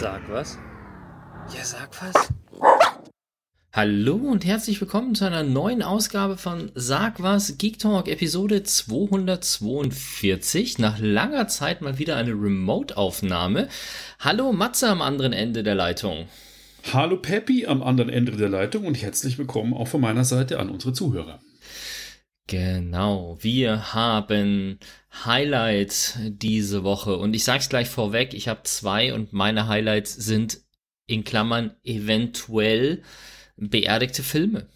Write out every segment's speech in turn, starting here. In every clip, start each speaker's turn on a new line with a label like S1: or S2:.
S1: Sag was. Ja, sag was. Hallo und herzlich willkommen zu einer neuen Ausgabe von Sag was Geek Talk Episode 242. Nach langer Zeit mal wieder eine Remote-Aufnahme. Hallo Matze am anderen Ende der Leitung.
S2: Hallo Peppi am anderen Ende der Leitung und herzlich willkommen auch von meiner Seite an unsere Zuhörer.
S1: Genau, wir haben Highlights diese Woche und ich sag's gleich vorweg, ich habe zwei und meine Highlights sind in Klammern eventuell beerdigte Filme.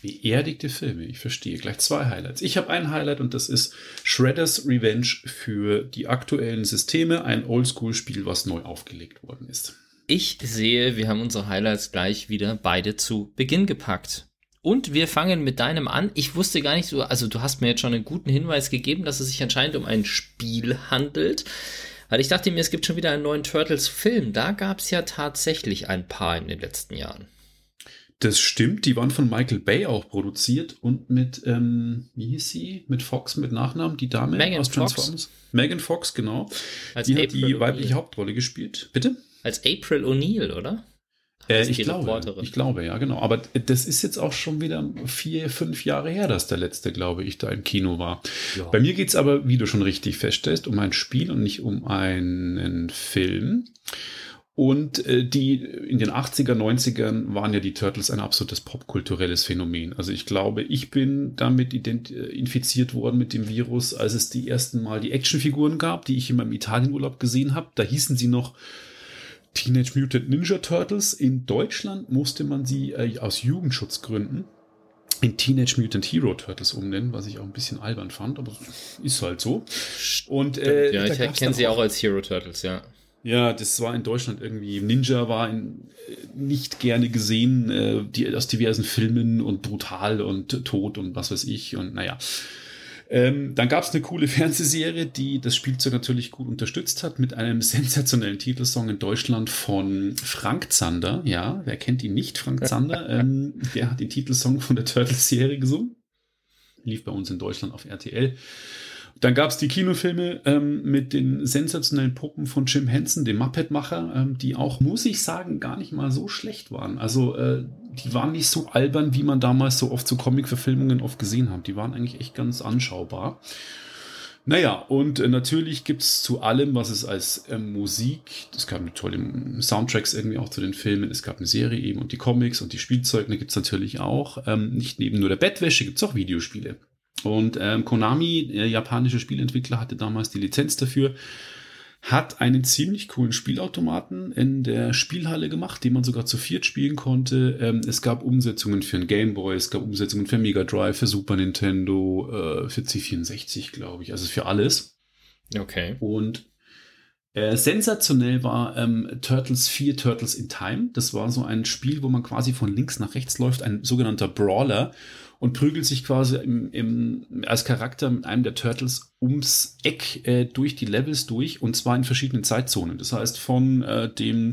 S2: Beerdigte Filme, ich verstehe. Gleich zwei Highlights. Ich habe ein Highlight und das ist Shredder's Revenge für die aktuellen Systeme, ein Oldschool-Spiel, was neu aufgelegt worden ist.
S1: Ich sehe, wir haben unsere Highlights gleich wieder beide zu Beginn gepackt. Und wir fangen mit deinem an. Ich wusste gar nicht so, also du hast mir jetzt schon einen guten Hinweis gegeben, dass es sich anscheinend um ein Spiel handelt. Weil ich dachte mir, es gibt schon wieder einen neuen Turtles-Film. Da gab es ja tatsächlich ein paar in den letzten Jahren.
S2: Das stimmt, die waren von Michael Bay auch produziert und mit, ähm, wie hieß sie? Mit Fox, mit Nachnamen, die Dame
S1: Megan
S2: aus
S1: Fox.
S2: Transformers. Megan Fox, genau.
S1: Als
S2: die hat
S1: April
S2: die weibliche. Hauptrolle gespielt. Bitte?
S1: Als April O'Neill, oder?
S2: Äh, ich glaube, ich glaube, ja, genau. Aber das ist jetzt auch schon wieder vier, fünf Jahre her, dass der letzte, glaube ich, da im Kino war.
S1: Ja.
S2: Bei mir geht's aber, wie du schon richtig feststellst, um ein Spiel und nicht um einen Film. Und äh, die in den 80er, 90ern waren ja die Turtles ein absolutes popkulturelles Phänomen. Also ich glaube, ich bin damit äh, infiziert worden mit dem Virus, als es die ersten Mal die Actionfiguren gab, die ich in meinem Italienurlaub gesehen habe. Da hießen sie noch Teenage Mutant Ninja Turtles. In Deutschland musste man sie äh, aus Jugendschutzgründen in Teenage Mutant Hero Turtles umnennen, was ich auch ein bisschen albern fand, aber ist halt so. Und äh,
S1: ja, ich kenne sie auch als Hero Turtles, ja.
S2: ja, das war in Deutschland irgendwie. Ninja war in, äh, nicht gerne gesehen, äh, die, aus diversen Filmen und brutal und tot und was weiß ich. Und naja. Ähm, dann gab es eine coole Fernsehserie, die das Spielzeug natürlich gut unterstützt hat, mit einem sensationellen Titelsong in Deutschland von Frank Zander. Ja, wer kennt ihn nicht? Frank Zander. ähm, der hat den Titelsong von der Turtles-Serie gesungen. Lief bei uns in Deutschland auf RTL. Dann gab es die Kinofilme ähm, mit den sensationellen Puppen von Jim Henson, dem Muppet-Macher, ähm, die auch, muss ich sagen, gar nicht mal so schlecht waren. Also äh, die waren nicht so albern, wie man damals so oft so Comic-Verfilmungen oft gesehen hat. Die waren eigentlich echt ganz anschaubar. Naja, und äh, natürlich gibt's zu allem, was es als äh, Musik, es gab tolle Soundtracks irgendwie auch zu den Filmen, es gab eine Serie eben und die Comics und die Spielzeuge gibt's natürlich auch. Ähm, nicht neben nur der Bettwäsche gibt's auch Videospiele. Und ähm, Konami, der japanische Spielentwickler, hatte damals die Lizenz dafür, hat einen ziemlich coolen Spielautomaten in der Spielhalle gemacht, den man sogar zu viert spielen konnte. Ähm, es gab Umsetzungen für einen Game Boy, es gab Umsetzungen für Mega Drive, für Super Nintendo, äh, für C64, glaube ich, also für alles.
S1: Okay.
S2: Und äh, sensationell war ähm, Turtles 4 Turtles in Time. Das war so ein Spiel, wo man quasi von links nach rechts läuft, ein sogenannter Brawler und prügelt sich quasi im, im, als Charakter mit einem der Turtles ums Eck äh, durch die Levels durch und zwar in verschiedenen Zeitzonen. Das heißt von äh, dem,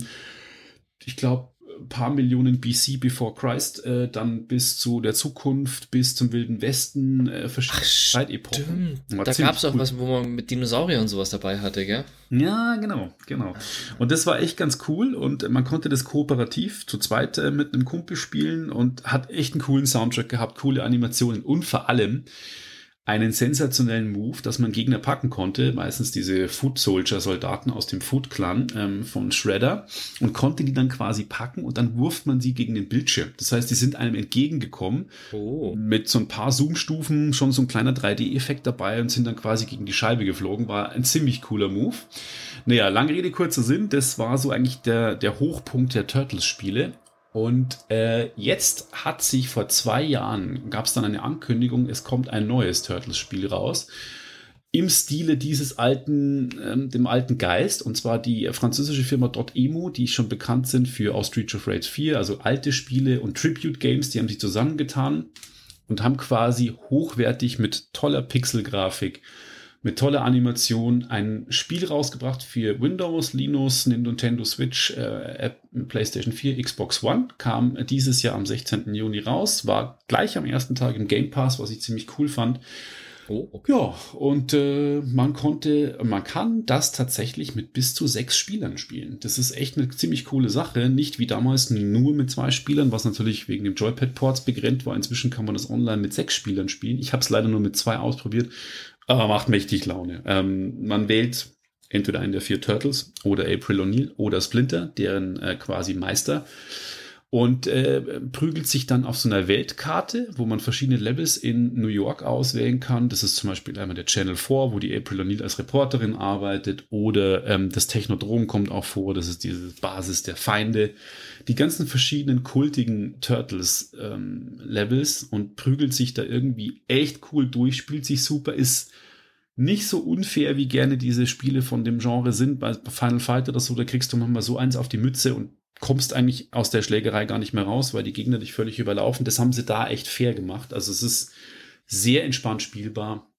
S2: ich glaube, paar Millionen BC before Christ, äh, dann bis zu der Zukunft, bis zum Wilden Westen, äh, verschiedene Zeitepochen.
S1: Stimmt.
S2: War
S1: Da gab es auch
S2: cool.
S1: was, wo man mit Dinosauriern und sowas dabei hatte, gell?
S2: Ja, genau, genau. Und das war echt ganz cool und man konnte das kooperativ zu zweit äh, mit einem Kumpel spielen und hat echt einen coolen Soundtrack gehabt, coole Animationen und vor allem einen sensationellen Move, dass man Gegner packen konnte, meistens diese Foot Soldier Soldaten aus dem Foot Clan ähm, von Shredder und konnte die dann quasi packen und dann wurft man sie gegen den Bildschirm. Das heißt, die sind einem entgegengekommen
S1: Oh.
S2: mit so ein paar Zoom-Stufen schon so ein kleiner 3D-Effekt dabei und sind dann quasi gegen die Scheibe geflogen. War ein ziemlich cooler Move. Naja, lange Rede, kurzer Sinn. Das war so eigentlich der, der Hochpunkt der Turtles-Spiele. Und äh, jetzt hat sich vor zwei Jahren, gab es dann eine Ankündigung, es kommt ein neues Turtles-Spiel raus. Im Stile dieses alten, ähm, dem alten Geist, und zwar die französische Firma Dotemu, die schon bekannt sind für aus Street of Rage 4, also alte Spiele und Tribute Games, die haben sich zusammengetan und haben quasi hochwertig mit toller Pixelgrafik, mit toller Animation ein Spiel rausgebracht für Windows, Linux, Nintendo Switch, äh, PlayStation 4, Xbox One. Kam dieses Jahr am 16. Juni raus, war gleich am ersten Tag im Game Pass, was ich ziemlich cool fand. Oh, okay. Ja, und äh, man konnte, man kann das tatsächlich mit bis zu sechs Spielern spielen. Das ist echt eine ziemlich coole Sache. Nicht wie damals nur mit zwei Spielern, was natürlich wegen dem Joypad-Ports begrenzt war. Inzwischen kann man das online mit sechs Spielern spielen. Ich habe es leider nur mit zwei ausprobiert, aber macht mächtig Laune. Ähm, man wählt entweder einen der vier Turtles oder April O'Neil oder Splinter, deren äh, quasi Meister und äh, prügelt sich dann auf so einer Weltkarte, wo man verschiedene Levels in New York auswählen kann. Das ist zum Beispiel einmal der Channel 4, wo die April O'Neil als Reporterin arbeitet, oder ähm, das Technodrom kommt auch vor, das ist diese Basis der Feinde. Die ganzen verschiedenen kultigen Turtles ähm, Levels und prügelt sich da irgendwie echt cool durch, spielt sich super, ist nicht so unfair, wie gerne diese Spiele von dem Genre sind. Bei Final Fight oder so, da kriegst du manchmal so eins auf die Mütze und kommst eigentlich aus der Schlägerei gar nicht mehr raus, weil die Gegner dich völlig überlaufen. Das haben sie da echt fair gemacht. Also es ist sehr entspannt spielbar.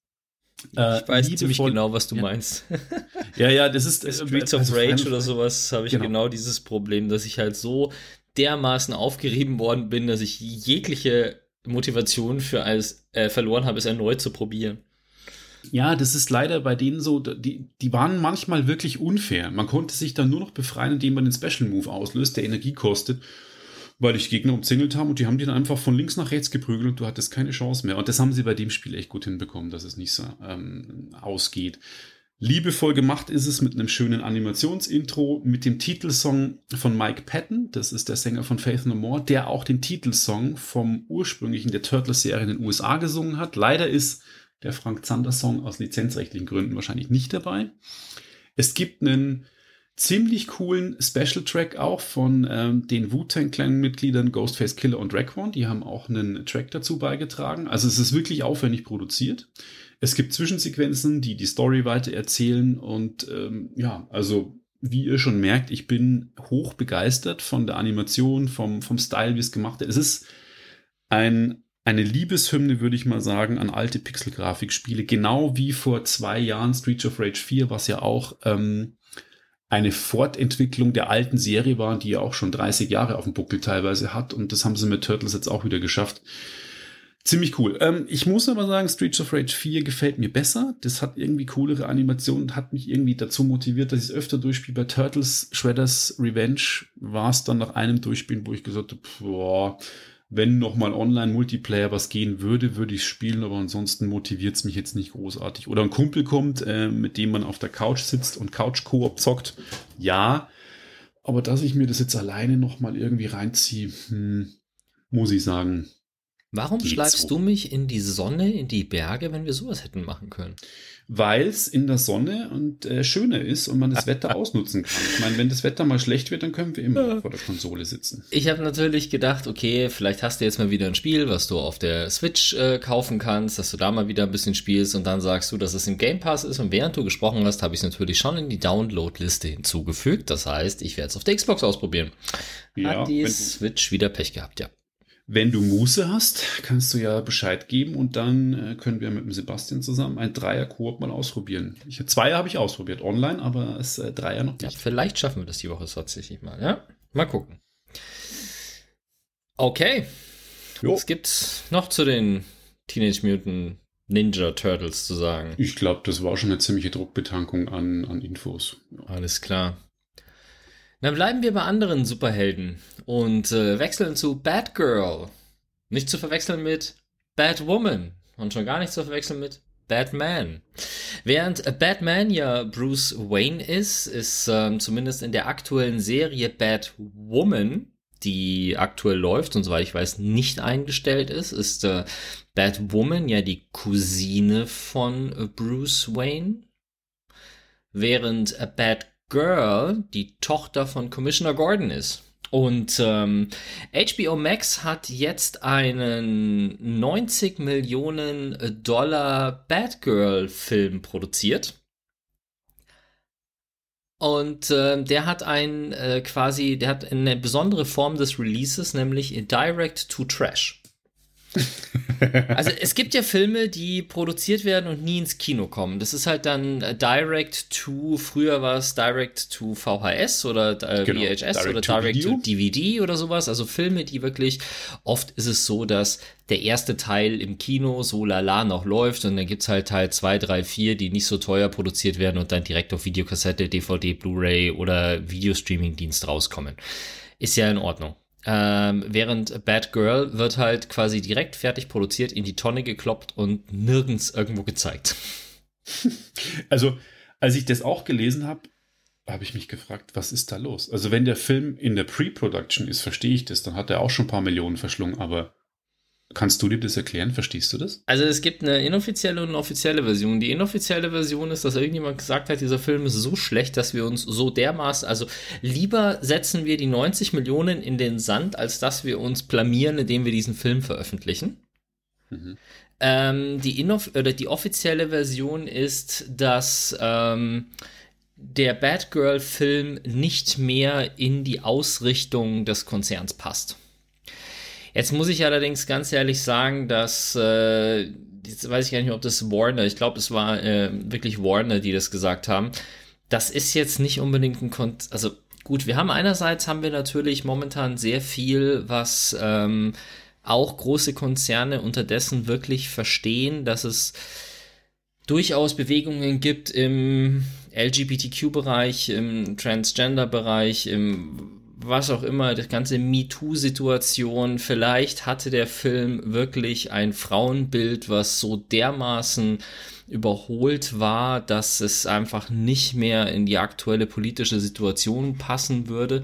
S1: Äh, ich weiß ziemlich genau, was du ja. meinst.
S2: ja, ja, das ist
S1: äh, Streets of also Rage oder sowas habe ich genau. genau dieses Problem, dass ich halt so dermaßen aufgerieben worden bin, dass ich jegliche Motivation für alles äh, verloren habe, es erneut zu probieren.
S2: Ja, das ist leider bei denen so, die, die waren manchmal wirklich unfair. Man konnte sich dann nur noch befreien, indem man den Special Move auslöst, der Energie kostet, weil die Gegner umzingelt haben und die haben dann einfach von links nach rechts geprügelt und du hattest keine Chance mehr. Und das haben sie bei dem Spiel echt gut hinbekommen, dass es nicht so ähm, ausgeht. Liebevoll gemacht ist es mit einem schönen Animationsintro, mit dem Titelsong von Mike Patton, das ist der Sänger von Faith No More, der auch den Titelsong vom ursprünglichen der Turtles-Serie in den USA gesungen hat. Leider ist der Frank Zander Song aus lizenzrechtlichen Gründen wahrscheinlich nicht dabei. Es gibt einen ziemlich coolen Special Track auch von ähm, den Wu-Tang Clan Mitgliedern Ghostface Killer und Raekwon. Die haben auch einen Track dazu beigetragen. Also es ist wirklich aufwendig produziert. Es gibt Zwischensequenzen, die die Story weiter erzählen und ähm, ja, also wie ihr schon merkt, ich bin hoch begeistert von der Animation, vom, vom Style, wie es gemacht wird. Es ist ein eine Liebeshymne, würde ich mal sagen, an alte Pixel-Grafikspiele. Genau wie vor zwei Jahren Streets of Rage 4, was ja auch ähm, eine Fortentwicklung der alten Serie war, die ja auch schon 30 Jahre auf dem Buckel teilweise hat. Und das haben sie mit Turtles jetzt auch wieder geschafft. Ziemlich cool. Ähm, ich muss aber sagen, Streets of Rage 4 gefällt mir besser. Das hat irgendwie coolere Animationen und hat mich irgendwie dazu motiviert, dass ich es öfter durchspiele. Bei Turtles Shredders Revenge war es dann nach einem Durchspielen, wo ich gesagt habe, boah, wenn nochmal Online-Multiplayer was gehen würde, würde ich spielen, aber ansonsten motiviert es mich jetzt nicht großartig. Oder ein Kumpel kommt, äh, mit dem man auf der Couch sitzt und Couch-Koop zockt. Ja, aber dass ich mir das jetzt alleine nochmal irgendwie reinziehe, hm, muss ich sagen.
S1: Warum schleifst so. du mich in die Sonne, in die Berge, wenn wir sowas hätten machen können?
S2: weil es in der Sonne und äh, schöner ist und man das Wetter ausnutzen kann. Ich meine, wenn das Wetter mal schlecht wird, dann können wir immer vor der Konsole sitzen.
S1: Ich habe natürlich gedacht, okay, vielleicht hast du jetzt mal wieder ein Spiel, was du auf der Switch äh, kaufen kannst, dass du da mal wieder ein bisschen spielst und dann sagst du, dass es im Game Pass ist. Und während du gesprochen hast, habe ich es natürlich schon in die Download-Liste hinzugefügt. Das heißt, ich werde es auf der Xbox ausprobieren. Ja, Hat die Switch wieder Pech gehabt, ja.
S2: Wenn du Muße hast, kannst du ja Bescheid geben und dann äh, können wir mit dem Sebastian zusammen ein Dreier-Koop mal ausprobieren. Ich, Zweier habe ich ausprobiert online, aber es äh, Dreier noch nicht. Ja,
S1: vielleicht schaffen wir das die Woche tatsächlich mal, ja? Mal gucken. Okay. Jo. Was gibt's noch zu den Teenage Mutant Ninja Turtles zu sagen?
S2: Ich glaube, das war schon eine ziemliche Druckbetankung an, an Infos.
S1: Ja. Alles klar. Dann bleiben wir bei anderen Superhelden und äh, wechseln zu Batgirl. Nicht zu verwechseln mit Batwoman und schon gar nicht zu verwechseln mit Batman. Während Batman ja Bruce Wayne ist, ist ähm, zumindest in der aktuellen Serie Batwoman, die aktuell läuft und soweit ich weiß nicht eingestellt ist, ist äh, Batwoman ja die Cousine von äh, Bruce Wayne. Während äh, Bat Girl die Tochter von Commissioner Gordon ist. Und ähm, HBO Max hat jetzt einen 90 Millionen Dollar Batgirl-Film produziert. Und äh, der hat ein äh, quasi, der hat eine besondere Form des Releases, nämlich Direct to Trash. also es gibt ja Filme, die produziert werden und nie ins Kino kommen. Das ist halt dann äh, Direct to, früher war es Direct to VHS oder äh, genau, VHS Direct oder Direct to, to DVD oder sowas. Also Filme, die wirklich, oft ist es so, dass der erste Teil im Kino so lala noch läuft und dann gibt es halt Teil 2, 3, 4, die nicht so teuer produziert werden und dann direkt auf Videokassette, DVD, Blu-ray oder Videostreaming-Dienst rauskommen. Ist ja in Ordnung. Ähm, während Bad Girl wird halt quasi direkt fertig produziert, in die Tonne gekloppt und nirgends irgendwo gezeigt.
S2: Also, als ich das auch gelesen habe, habe ich mich gefragt, was ist da los? Also, wenn der Film in der Pre-Production ist, verstehe ich das, dann hat er auch schon ein paar Millionen verschlungen, aber Kannst du dir das erklären? Verstehst du das?
S1: Also es gibt eine inoffizielle und eine offizielle Version. Die inoffizielle Version ist, dass irgendjemand gesagt hat, dieser Film ist so schlecht, dass wir uns so dermaßen, also lieber setzen wir die 90 Millionen in den Sand, als dass wir uns blamieren, indem wir diesen Film veröffentlichen. Mhm. Ähm, die, Inoff oder die offizielle Version ist, dass ähm, der Batgirl-Film nicht mehr in die Ausrichtung des Konzerns passt. Jetzt muss ich allerdings ganz ehrlich sagen, dass, äh, jetzt weiß ich gar nicht, ob das Warner, ich glaube, es war äh, wirklich Warner, die das gesagt haben. Das ist jetzt nicht unbedingt ein, Kon also gut, wir haben einerseits haben wir natürlich momentan sehr viel, was ähm, auch große Konzerne unterdessen wirklich verstehen, dass es durchaus Bewegungen gibt im LGBTQ-Bereich, im Transgender-Bereich, im was auch immer, das ganze MeToo-Situation, vielleicht hatte der Film wirklich ein Frauenbild, was so dermaßen überholt war, dass es einfach nicht mehr in die aktuelle politische Situation passen würde.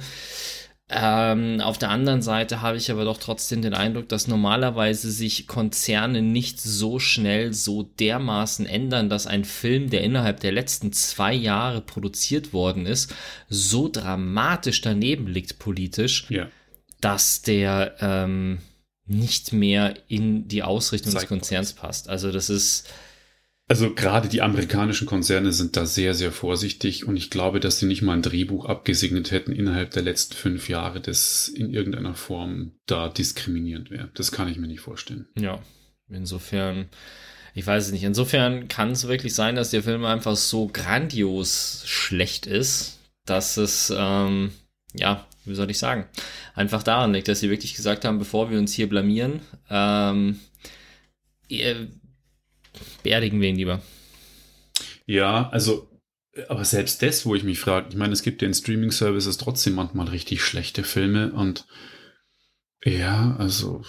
S1: Ähm, auf der anderen Seite habe ich aber doch trotzdem den Eindruck, dass normalerweise sich Konzerne nicht so schnell so dermaßen ändern, dass ein Film, der innerhalb der letzten zwei Jahre produziert worden ist, so dramatisch daneben liegt politisch, ja. dass der ähm, nicht mehr in die Ausrichtung Zeigt des Konzerns passt. Also das ist
S2: also gerade die amerikanischen Konzerne sind da sehr, sehr vorsichtig und ich glaube, dass sie nicht mal ein Drehbuch abgesegnet hätten innerhalb der letzten fünf Jahre, das in irgendeiner Form da diskriminierend wäre. Das kann ich mir nicht vorstellen.
S1: Ja, insofern, ich weiß es nicht. Insofern kann es wirklich sein, dass der Film einfach so grandios schlecht ist, dass es, ähm, ja, wie soll ich sagen, einfach daran liegt, dass sie wirklich gesagt haben, bevor wir uns hier blamieren, ähm, beerdigen wir ihn lieber.
S2: Ja, also, aber selbst das, wo ich mich frage, ich meine, es gibt ja in Streaming-Services trotzdem manchmal richtig schlechte Filme und ja, also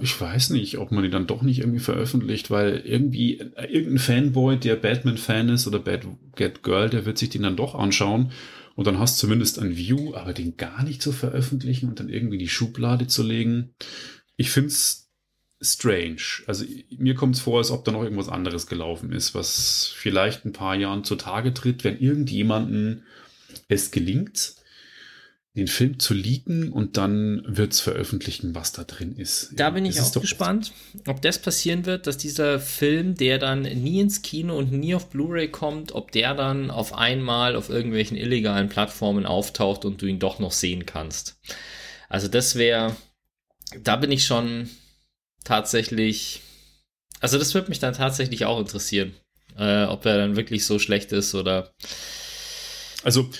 S2: ich weiß nicht, ob man die dann doch nicht irgendwie veröffentlicht, weil irgendwie äh, irgendein Fanboy, der Batman-Fan ist oder Bad Get Girl, der wird sich den dann doch anschauen und dann hast du zumindest ein View, aber den gar nicht zu veröffentlichen und dann irgendwie die Schublade zu legen. Ich finde es strange. Also mir kommt es vor, als ob da noch irgendwas anderes gelaufen ist, was vielleicht ein paar Jahren zutage tritt, wenn irgendjemanden es gelingt, den Film zu leaken und dann wird es veröffentlichen, was da drin ist.
S1: Da bin ich auch gespannt, ob das passieren wird, dass dieser Film, der dann nie ins Kino und nie auf Blu-ray kommt, ob der dann auf einmal auf irgendwelchen illegalen Plattformen auftaucht und du ihn doch noch sehen kannst. Also das wäre, da bin ich schon, tatsächlich. Also, das würde mich dann tatsächlich auch interessieren, äh, ob er dann wirklich so schlecht ist oder.
S2: Also,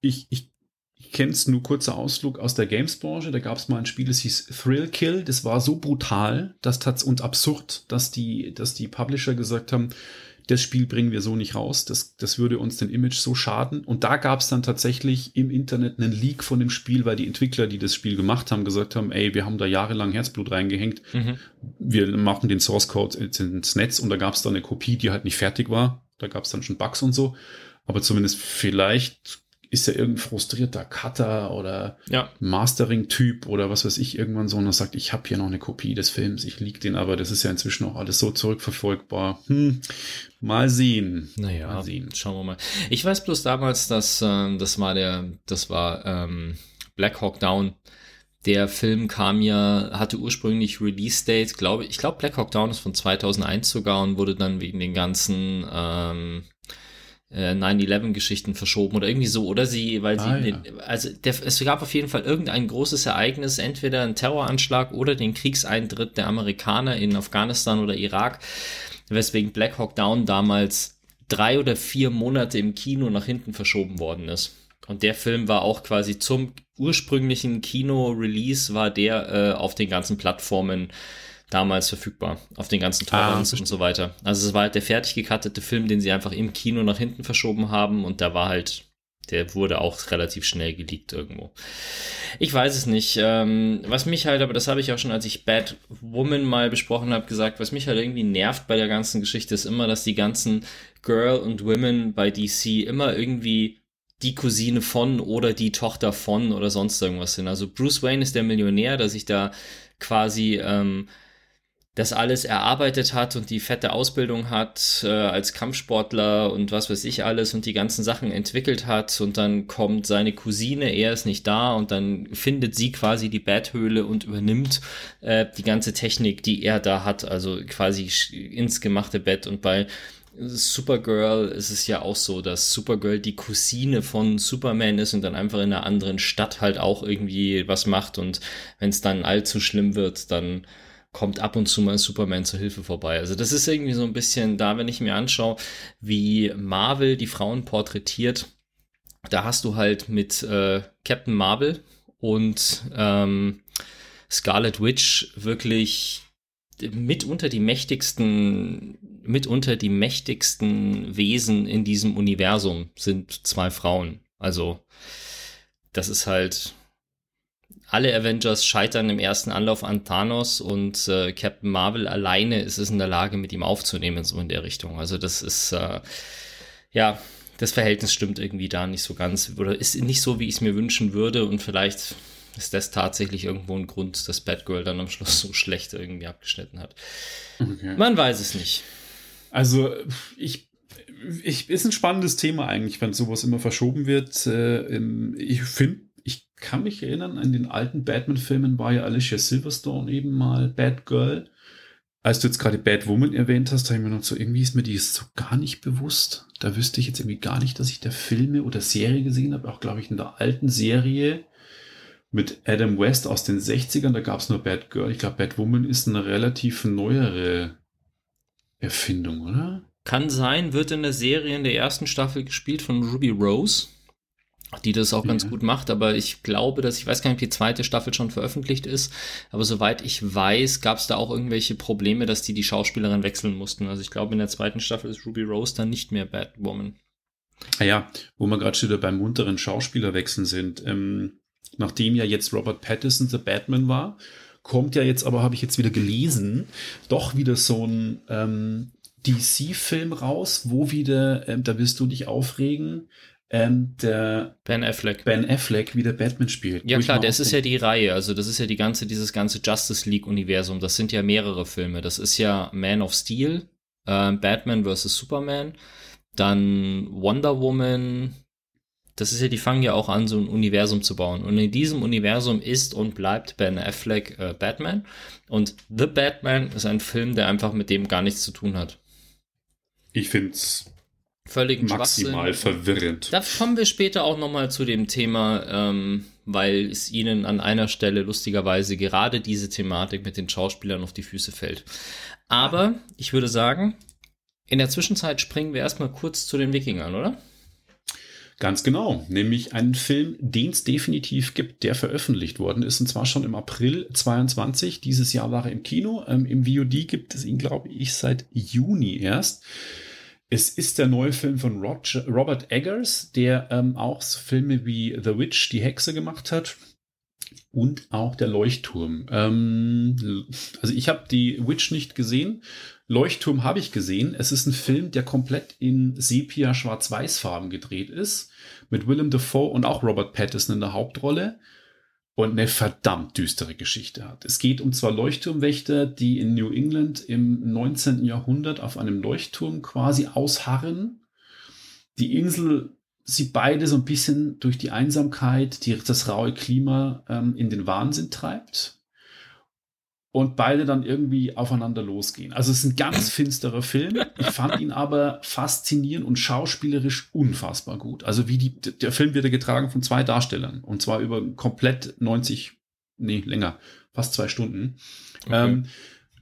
S2: ich, ich, ich kenne es nur kurzer Ausflug aus der Games-Branche. Da gab es mal ein Spiel, das hieß Thrill Kill. Das war so brutal dass, und absurd, dass die, dass die Publisher gesagt haben, das Spiel bringen wir so nicht raus, das, das würde uns den Image so schaden. Und da gab es dann tatsächlich im Internet einen Leak von dem Spiel, weil die Entwickler, die das Spiel gemacht haben, gesagt haben, ey, wir haben da jahrelang Herzblut reingehängt, mhm. wir machen den Source Code ins Netz und da gab es dann eine Kopie, die halt nicht fertig war. Da gab es dann schon Bugs und so. Aber zumindest vielleicht ist er irgendein frustrierter Cutter oder ja. Mastering-Typ oder was weiß ich irgendwann so und er sagt, ich habe hier noch eine Kopie des Films, ich lieg den, aber das ist ja inzwischen auch alles so zurückverfolgbar. Hm, mal sehen.
S1: Naja, mal sehen. schauen wir mal. Ich weiß bloß damals, dass äh, das war der, das war ähm, Black Hawk Down. Der Film kam ja, hatte ursprünglich Release Date, glaube ich, ich glaube Black Hawk Down ist von 2001 sogar und wurde dann wegen den ganzen ähm, äh, 9-11-Geschichten verschoben oder irgendwie so, oder sie, weil sie, ah, ja. den, also der, es gab auf jeden Fall irgendein großes Ereignis, entweder ein Terroranschlag oder den Kriegseintritt der Amerikaner in Afghanistan oder Irak, weswegen Black Hawk Down damals drei oder vier Monate im Kino nach hinten verschoben worden ist. Und der Film war auch quasi zum ursprünglichen Kino-Release war der äh, auf den ganzen Plattformen damals verfügbar, auf den ganzen Torrents ah, und so weiter. Also es war halt der fertig gekattete Film, den sie einfach im Kino nach hinten verschoben haben und da war halt, der wurde auch relativ schnell geleakt irgendwo. Ich weiß es nicht. Ähm, was mich halt, aber das habe ich auch schon, als ich Bad Woman mal besprochen habe, gesagt, was mich halt irgendwie nervt bei der ganzen Geschichte ist immer, dass die ganzen Girl und Women bei DC immer irgendwie die Cousine von oder die Tochter von oder sonst irgendwas sind. Also Bruce Wayne ist der Millionär, der sich da quasi ähm, das alles erarbeitet hat und die fette Ausbildung hat äh, als Kampfsportler und was weiß ich alles und die ganzen Sachen entwickelt hat und dann kommt seine Cousine, er ist nicht da und dann findet sie quasi die Betthöhle und übernimmt äh, die ganze Technik, die er da hat, also quasi ins gemachte Bett und bei Supergirl ist es ja auch so, dass Supergirl die Cousine von Superman ist und dann einfach in einer anderen Stadt halt auch irgendwie was macht und wenn es dann allzu schlimm wird, dann kommt ab und zu mal Superman zur Hilfe vorbei. Also das ist irgendwie so ein bisschen da, wenn ich mir anschaue, wie Marvel die Frauen porträtiert. Da hast du halt mit äh, Captain Marvel und ähm, Scarlet Witch wirklich mitunter die mächtigsten, mitunter die mächtigsten Wesen in diesem Universum sind zwei Frauen. Also, das ist halt, alle Avengers scheitern im ersten Anlauf an Thanos und äh, Captain Marvel alleine ist es in der Lage, mit ihm aufzunehmen, so in der Richtung. Also das ist, äh, ja, das Verhältnis stimmt irgendwie da nicht so ganz oder ist nicht so, wie ich es mir wünschen würde und vielleicht ist das tatsächlich irgendwo ein Grund, dass Batgirl dann am Schluss so schlecht irgendwie abgeschnitten hat. Okay. Man weiß es nicht.
S2: Also ich ich, ist ein spannendes Thema eigentlich, wenn sowas immer verschoben wird. Äh, ich finde kann mich erinnern, an den alten Batman-Filmen war ja Alicia Silverstone eben mal Batgirl. Als du jetzt gerade Batwoman erwähnt hast, habe ich mir noch so, irgendwie ist mir die so gar nicht bewusst. Da wüsste ich jetzt irgendwie gar nicht, dass ich da Filme oder Serie gesehen habe. Auch, glaube ich, in der alten Serie mit Adam West aus den 60ern, da gab es nur Batgirl. Ich glaube, Batwoman ist eine relativ neuere Erfindung, oder?
S1: Kann sein, wird in der Serie in der ersten Staffel gespielt von Ruby Rose die das auch ganz gut macht, aber ich glaube, dass ich weiß gar nicht, ob die zweite Staffel schon veröffentlicht ist, aber soweit ich weiß, gab es da auch irgendwelche Probleme, dass die die Schauspielerin wechseln mussten. Also ich glaube, in der zweiten Staffel ist Ruby Rose dann nicht mehr Batwoman.
S2: Ah ja, wo wir gerade schon wieder beim munteren Schauspielerwechseln sind. Ähm, nachdem ja jetzt Robert Pattinson The Batman war, kommt ja jetzt aber, habe ich jetzt wieder gelesen, doch wieder so ein ähm, DC-Film raus, wo wieder, ähm, da wirst du dich aufregen, ähm, der
S1: Ben Affleck.
S2: Ben Affleck wieder Batman spielt.
S1: Ja klar, das ist ja die Reihe, also das ist ja die ganze, dieses ganze Justice League Universum, das sind ja mehrere Filme. Das ist ja Man of Steel, äh, Batman vs. Superman, dann Wonder Woman, das ist ja, die fangen ja auch an, so ein Universum zu bauen. Und in diesem Universum ist und bleibt Ben Affleck äh, Batman. Und The Batman ist ein Film, der einfach mit dem gar nichts zu tun hat.
S2: Ich finde es
S1: völlig
S2: maximal verwirrend.
S1: Da kommen wir später auch nochmal zu dem Thema, ähm, weil es ihnen an einer Stelle lustigerweise gerade diese Thematik mit den Schauspielern auf die Füße fällt. Aber ich würde sagen, in der Zwischenzeit springen wir erstmal kurz zu den Wikingern, oder?
S2: Ganz genau, nämlich einen Film, den es definitiv gibt, der veröffentlicht worden ist, und zwar schon im April 22. Dieses Jahr war er im Kino. Ähm, Im VOD gibt es ihn, glaube ich, seit Juni erst. Es ist der neue Film von Roger, Robert Eggers, der ähm, auch so Filme wie The Witch, die Hexe gemacht hat und auch der Leuchtturm. Ähm, also ich habe die Witch nicht gesehen. Leuchtturm habe ich gesehen. Es ist ein Film, der komplett in Sepia Schwarz-Weiß-Farben gedreht ist, mit Willem Dafoe und auch Robert Pattinson in der Hauptrolle und eine verdammt düstere Geschichte hat. Es geht um zwei Leuchtturmwächter, die in New England im 19. Jahrhundert auf einem Leuchtturm quasi ausharren. Die Insel sie beide so ein bisschen durch die Einsamkeit, die, das raue Klima ähm, in den Wahnsinn treibt. Und beide dann irgendwie aufeinander losgehen. Also es ist ein ganz finsterer Film. Ich fand ihn aber faszinierend und schauspielerisch unfassbar gut. Also wie die, der Film wird getragen von zwei Darstellern und zwar über komplett 90, nee, länger, fast zwei Stunden. Okay. Ähm,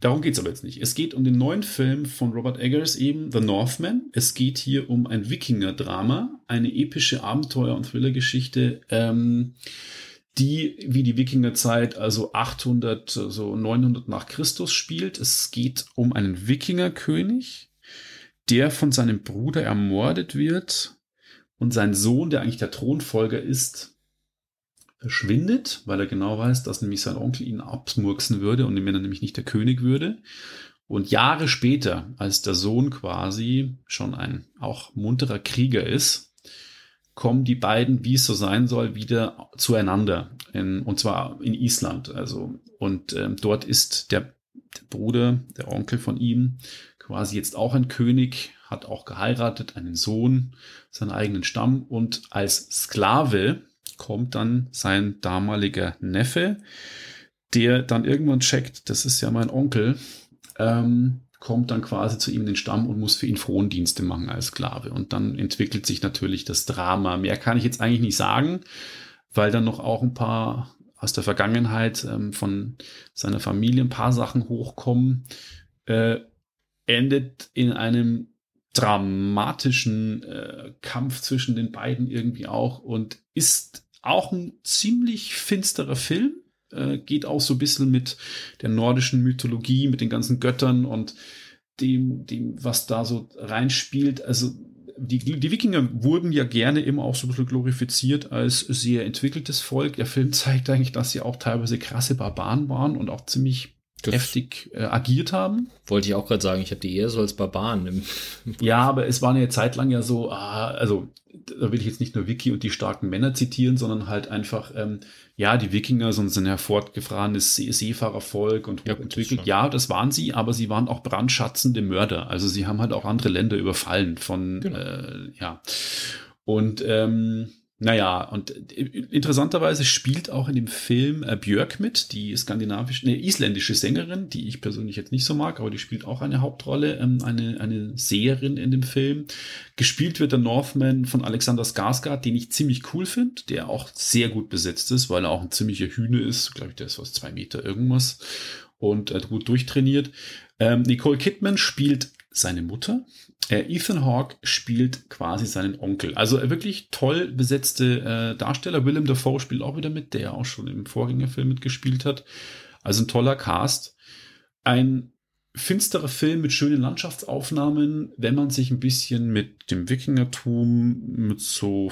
S2: darum geht's aber jetzt nicht. Es geht um den neuen Film von Robert Eggers eben, The Northman. Es geht hier um ein Wikinger-Drama, eine epische Abenteuer- und Thriller-Geschichte, ähm, die wie die Wikingerzeit, also 800, so 900 nach Christus spielt. Es geht um einen Wikingerkönig, der von seinem Bruder ermordet wird und sein Sohn, der eigentlich der Thronfolger ist, verschwindet, weil er genau weiß, dass nämlich sein Onkel ihn abmurksen würde und wenn er nämlich nicht der König würde. Und Jahre später, als der Sohn quasi schon ein auch munterer Krieger ist, kommen die beiden, wie es so sein soll, wieder zueinander. In, und zwar in Island. Also, und ähm, dort ist der, der Bruder, der Onkel von ihm, quasi jetzt auch ein König, hat auch geheiratet, einen Sohn, seinen eigenen Stamm und als Sklave kommt dann sein damaliger Neffe, der dann irgendwann checkt, das ist ja mein Onkel, ähm, kommt dann quasi zu ihm in den Stamm und muss für ihn Frondienste machen als Sklave. Und dann entwickelt sich natürlich das Drama. Mehr kann ich jetzt eigentlich nicht sagen, weil dann noch auch ein paar aus der Vergangenheit ähm, von seiner Familie ein paar Sachen hochkommen. Äh, endet in einem dramatischen äh, Kampf zwischen den beiden irgendwie auch und ist auch ein ziemlich finsterer Film äh, geht auch so ein bisschen mit der nordischen Mythologie, mit den ganzen Göttern und dem, dem, was da so reinspielt. Also die, die Wikinger wurden ja gerne immer auch so ein bisschen glorifiziert als sehr entwickeltes Volk. Der Film zeigt eigentlich, dass sie auch teilweise krasse Barbaren waren und auch ziemlich das heftig äh, agiert haben.
S1: Wollte ich auch gerade sagen, ich habe die eher so als Barbaren. Im
S2: ja, aber es war eine Zeit lang ja so, ah, also da will ich jetzt nicht nur Wiki und die starken Männer zitieren, sondern halt einfach, ähm, ja, die Wikinger sind ein hervorgefahrenes See Seefahrervolk und hochentwickelt. Ja, ja, das waren sie, aber sie waren auch brandschatzende Mörder. Also sie haben halt auch andere Länder überfallen von, genau. äh, ja. Und ähm, naja, und äh, interessanterweise spielt auch in dem Film äh, Björk mit, die skandinavische, ne, isländische Sängerin, die ich persönlich jetzt nicht so mag, aber die spielt auch eine Hauptrolle, ähm, eine, eine Seherin in dem Film. Gespielt wird der Northman von Alexander Skarsgård, den ich ziemlich cool finde, der auch sehr gut besetzt ist, weil er auch ein ziemlicher Hühne ist. Glaube ich, der ist was zwei Meter irgendwas und äh, gut durchtrainiert. Ähm, Nicole Kidman spielt seine Mutter. Äh, Ethan Hawke spielt quasi seinen Onkel. Also äh, wirklich toll besetzte äh, Darsteller. Willem Dafoe spielt auch wieder mit, der auch schon im Vorgängerfilm mitgespielt hat. Also ein toller Cast. Ein finsterer Film mit schönen Landschaftsaufnahmen, wenn man sich ein bisschen mit dem Wikingertum, mit so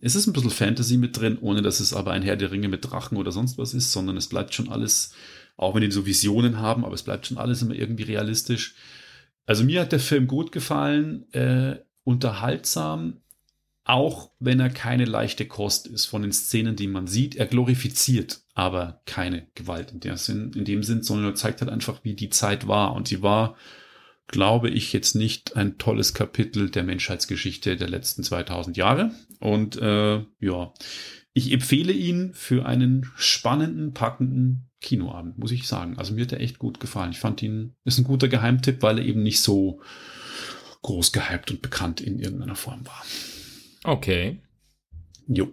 S2: es ist ein bisschen Fantasy mit drin, ohne dass es aber ein Herr der Ringe mit Drachen oder sonst was ist, sondern es bleibt schon alles, auch wenn die so Visionen haben, aber es bleibt schon alles immer irgendwie realistisch. Also mir hat der Film gut gefallen, äh, unterhaltsam, auch wenn er keine leichte Kost ist von den Szenen, die man sieht. Er glorifiziert aber keine Gewalt in, der Sinn, in dem Sinn, sondern er zeigt halt einfach, wie die Zeit war. Und sie war, glaube ich, jetzt nicht ein tolles Kapitel der Menschheitsgeschichte der letzten 2000 Jahre. Und äh, ja, ich empfehle ihn für einen spannenden, packenden Kinoabend, muss ich sagen. Also mir hat er echt gut gefallen. Ich fand ihn, ist ein guter Geheimtipp, weil er eben nicht so groß gehypt und bekannt in irgendeiner Form war.
S1: Okay.
S2: Jo.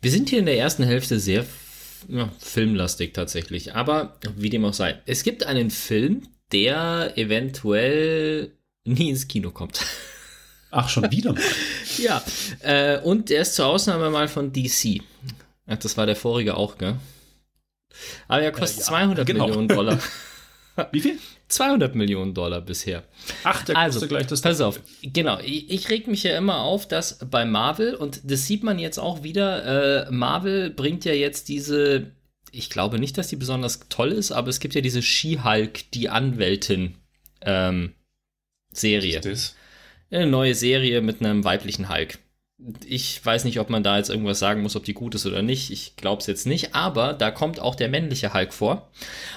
S1: Wir sind hier in der ersten Hälfte sehr ja, filmlastig tatsächlich. Aber wie dem auch sei. Es gibt einen Film, der eventuell nie ins Kino kommt.
S2: Ach, schon wieder mal.
S1: ja, äh, und der ist zur Ausnahme mal von DC. Ach, das war der vorige auch, gell? Aber er kostet äh, ja, 200 genau. Millionen Dollar.
S2: Wie viel?
S1: 200 Millionen Dollar bisher.
S2: Ach, der also, kostet gleich das.
S1: Pass auf, genau. Ich, ich reg mich ja immer auf, dass bei Marvel, und das sieht man jetzt auch wieder, äh, Marvel bringt ja jetzt diese, ich glaube nicht, dass die besonders toll ist, aber es gibt ja diese She-Hulk, die Anwältin, ähm, Serie. Was ist das? Eine neue Serie mit einem weiblichen Hulk. Ich weiß nicht, ob man da jetzt irgendwas sagen muss, ob die gut ist oder nicht. Ich glaube es jetzt nicht. Aber da kommt auch der männliche Hulk vor.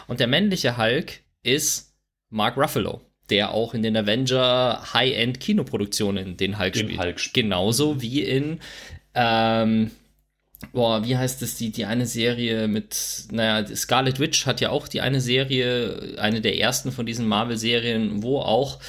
S1: Und der männliche Hulk ist Mark Ruffalo, der auch in den Avenger High-End Kinoproduktionen den Hulk, den spielt. Hulk. Genauso wie in ähm, boah, wie heißt es, die, die eine Serie mit, naja, Scarlet Witch hat ja auch die eine Serie, eine der ersten von diesen Marvel-Serien, wo auch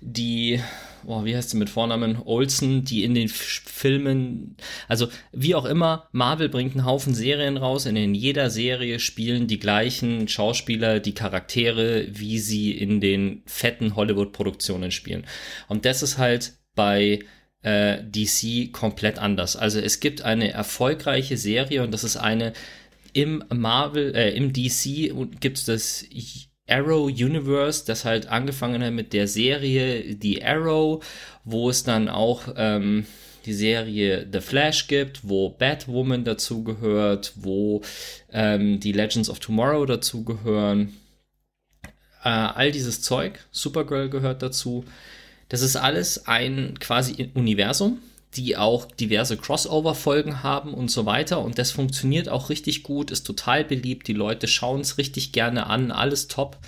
S1: die, boah, wie heißt sie mit Vornamen, Olsen, die in den Filmen, also wie auch immer, Marvel bringt einen Haufen Serien raus, in jeder Serie spielen die gleichen Schauspieler die Charaktere, wie sie in den fetten Hollywood-Produktionen spielen. Und das ist halt bei äh, DC komplett anders. Also es gibt eine erfolgreiche Serie und das ist eine im Marvel, äh, im DC gibt es das Arrow Universe, das halt angefangen hat mit der Serie The Arrow, wo es dann auch ähm, die Serie The Flash gibt, wo Batwoman dazugehört, wo ähm, die Legends of Tomorrow dazugehören. Äh, all dieses Zeug, Supergirl gehört dazu. Das ist alles ein quasi Universum, die auch diverse Crossover-Folgen haben und so weiter. Und das funktioniert auch richtig gut, ist total beliebt. Die Leute schauen es richtig gerne an, alles top.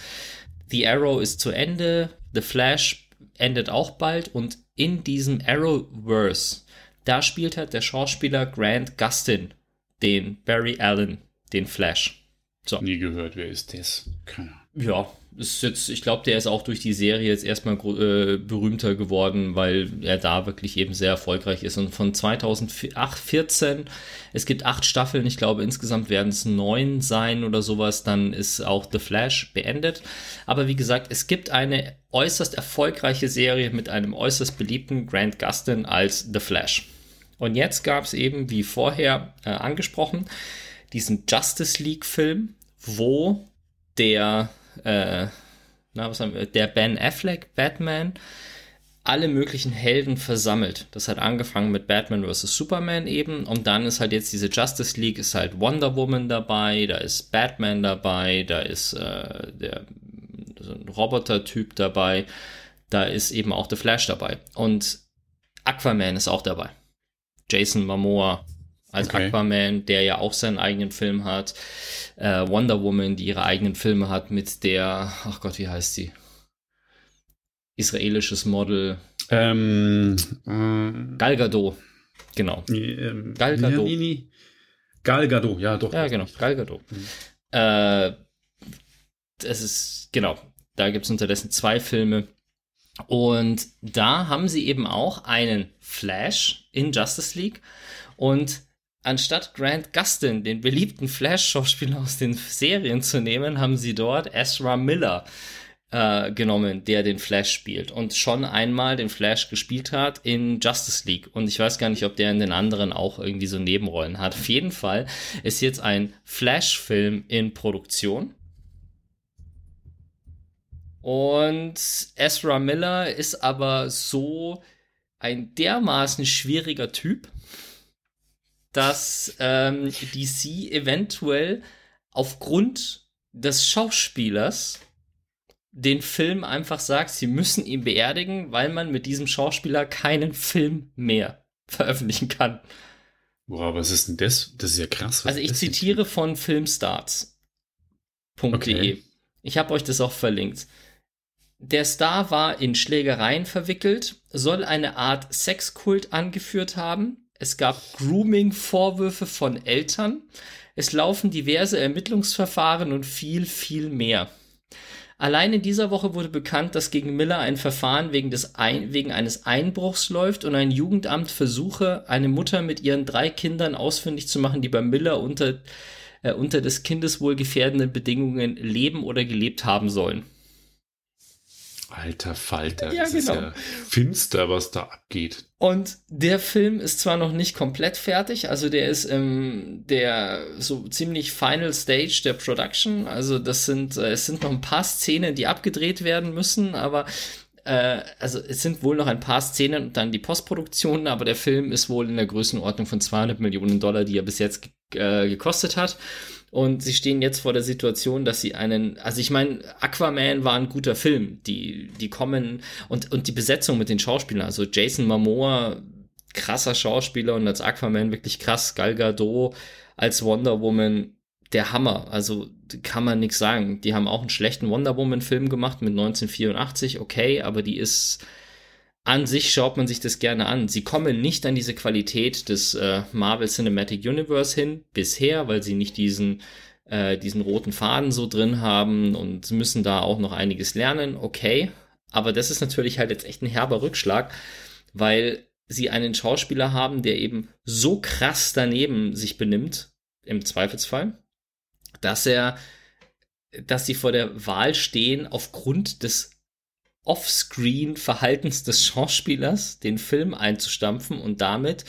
S1: The Arrow ist zu Ende, The Flash endet auch bald und in diesem Arrowverse, da spielt halt der Schauspieler Grant Gustin den Barry Allen, den Flash.
S2: So. Nie gehört, wer ist das?
S1: Keine Ahnung. Ja, ist jetzt, ich glaube, der ist auch durch die Serie jetzt erstmal äh, berühmter geworden, weil er da wirklich eben sehr erfolgreich ist. Und von 2014, es gibt acht Staffeln, ich glaube, insgesamt werden es neun sein oder sowas, dann ist auch The Flash beendet. Aber wie gesagt, es gibt eine äußerst erfolgreiche Serie mit einem äußerst beliebten Grant Gustin als The Flash. Und jetzt gab es eben, wie vorher äh, angesprochen, diesen Justice League-Film, wo der äh, na, was haben wir, der Ben Affleck Batman alle möglichen Helden versammelt. Das hat angefangen mit Batman vs. Superman eben und dann ist halt jetzt diese Justice League, ist halt Wonder Woman dabei, da ist Batman dabei, da ist äh, der so ein Roboter-Typ dabei, da ist eben auch The Flash dabei und Aquaman ist auch dabei. Jason Momoa als okay. Aquaman, der ja auch seinen eigenen Film hat. Äh, Wonder Woman, die ihre eigenen Filme hat mit der, ach Gott, wie heißt sie? Israelisches Model. Ähm, äh, Gal Gadot. Genau.
S2: Ähm, Gal Gadot. Nee, nee. Gal Gadot, ja doch.
S1: Ja, genau. Gal Gadot. Mhm. Äh, das ist, genau. Da gibt es unterdessen zwei Filme. Und da haben sie eben auch einen Flash in Justice League. Und Anstatt Grant Gustin, den beliebten Flash-Schauspieler aus den Serien zu nehmen, haben sie dort Ezra Miller äh, genommen, der den Flash spielt und schon einmal den Flash gespielt hat in Justice League. Und ich weiß gar nicht, ob der in den anderen auch irgendwie so Nebenrollen hat. Auf jeden Fall ist jetzt ein Flash-Film in Produktion. Und Ezra Miller ist aber so ein dermaßen schwieriger Typ dass ähm, DC eventuell aufgrund des Schauspielers den Film einfach sagt, sie müssen ihn beerdigen, weil man mit diesem Schauspieler keinen Film mehr veröffentlichen kann.
S2: Boah, was ist denn das? Das ist ja krass.
S1: also ich zitiere von filmstarts.de. Okay. Ich habe euch das auch verlinkt. Der Star war in Schlägereien verwickelt, soll eine Art Sexkult angeführt haben, es gab Grooming-Vorwürfe von Eltern. Es laufen diverse Ermittlungsverfahren und viel, viel mehr. Allein in dieser Woche wurde bekannt, dass gegen Miller ein Verfahren wegen, ein wegen eines Einbruchs läuft und ein Jugendamt versuche, eine Mutter mit ihren drei Kindern ausfindig zu machen, die bei Miller unter, äh, unter des Kindeswohl gefährdenden Bedingungen leben oder gelebt haben sollen.
S2: Alter Falter, ja, das genau. ist ja finster, was da abgeht.
S1: Und der Film ist zwar noch nicht komplett fertig, also der ist im der so ziemlich Final Stage der Production, also das sind äh, es sind noch ein paar Szenen, die abgedreht werden müssen, aber äh, also es sind wohl noch ein paar Szenen und dann die Postproduktion, aber der Film ist wohl in der Größenordnung von 200 Millionen Dollar, die er bis jetzt äh, gekostet hat. Und sie stehen jetzt vor der Situation, dass sie einen, also ich meine, Aquaman war ein guter Film. Die, die kommen und, und die Besetzung mit den Schauspielern, also Jason Momoa, krasser Schauspieler und als Aquaman wirklich krass, Gal Gadot als Wonder Woman, der Hammer. Also kann man nichts sagen. Die haben auch einen schlechten Wonder Woman Film gemacht mit 1984, okay, aber die ist an sich schaut man sich das gerne an. Sie kommen nicht an diese Qualität des äh, Marvel Cinematic Universe hin bisher, weil sie nicht diesen äh, diesen roten Faden so drin haben und müssen da auch noch einiges lernen. Okay, aber das ist natürlich halt jetzt echt ein herber Rückschlag, weil sie einen Schauspieler haben, der eben so krass daneben sich benimmt, im Zweifelsfall, dass er, dass sie vor der Wahl stehen, aufgrund des Offscreen-Verhaltens des Schauspielers den Film einzustampfen und damit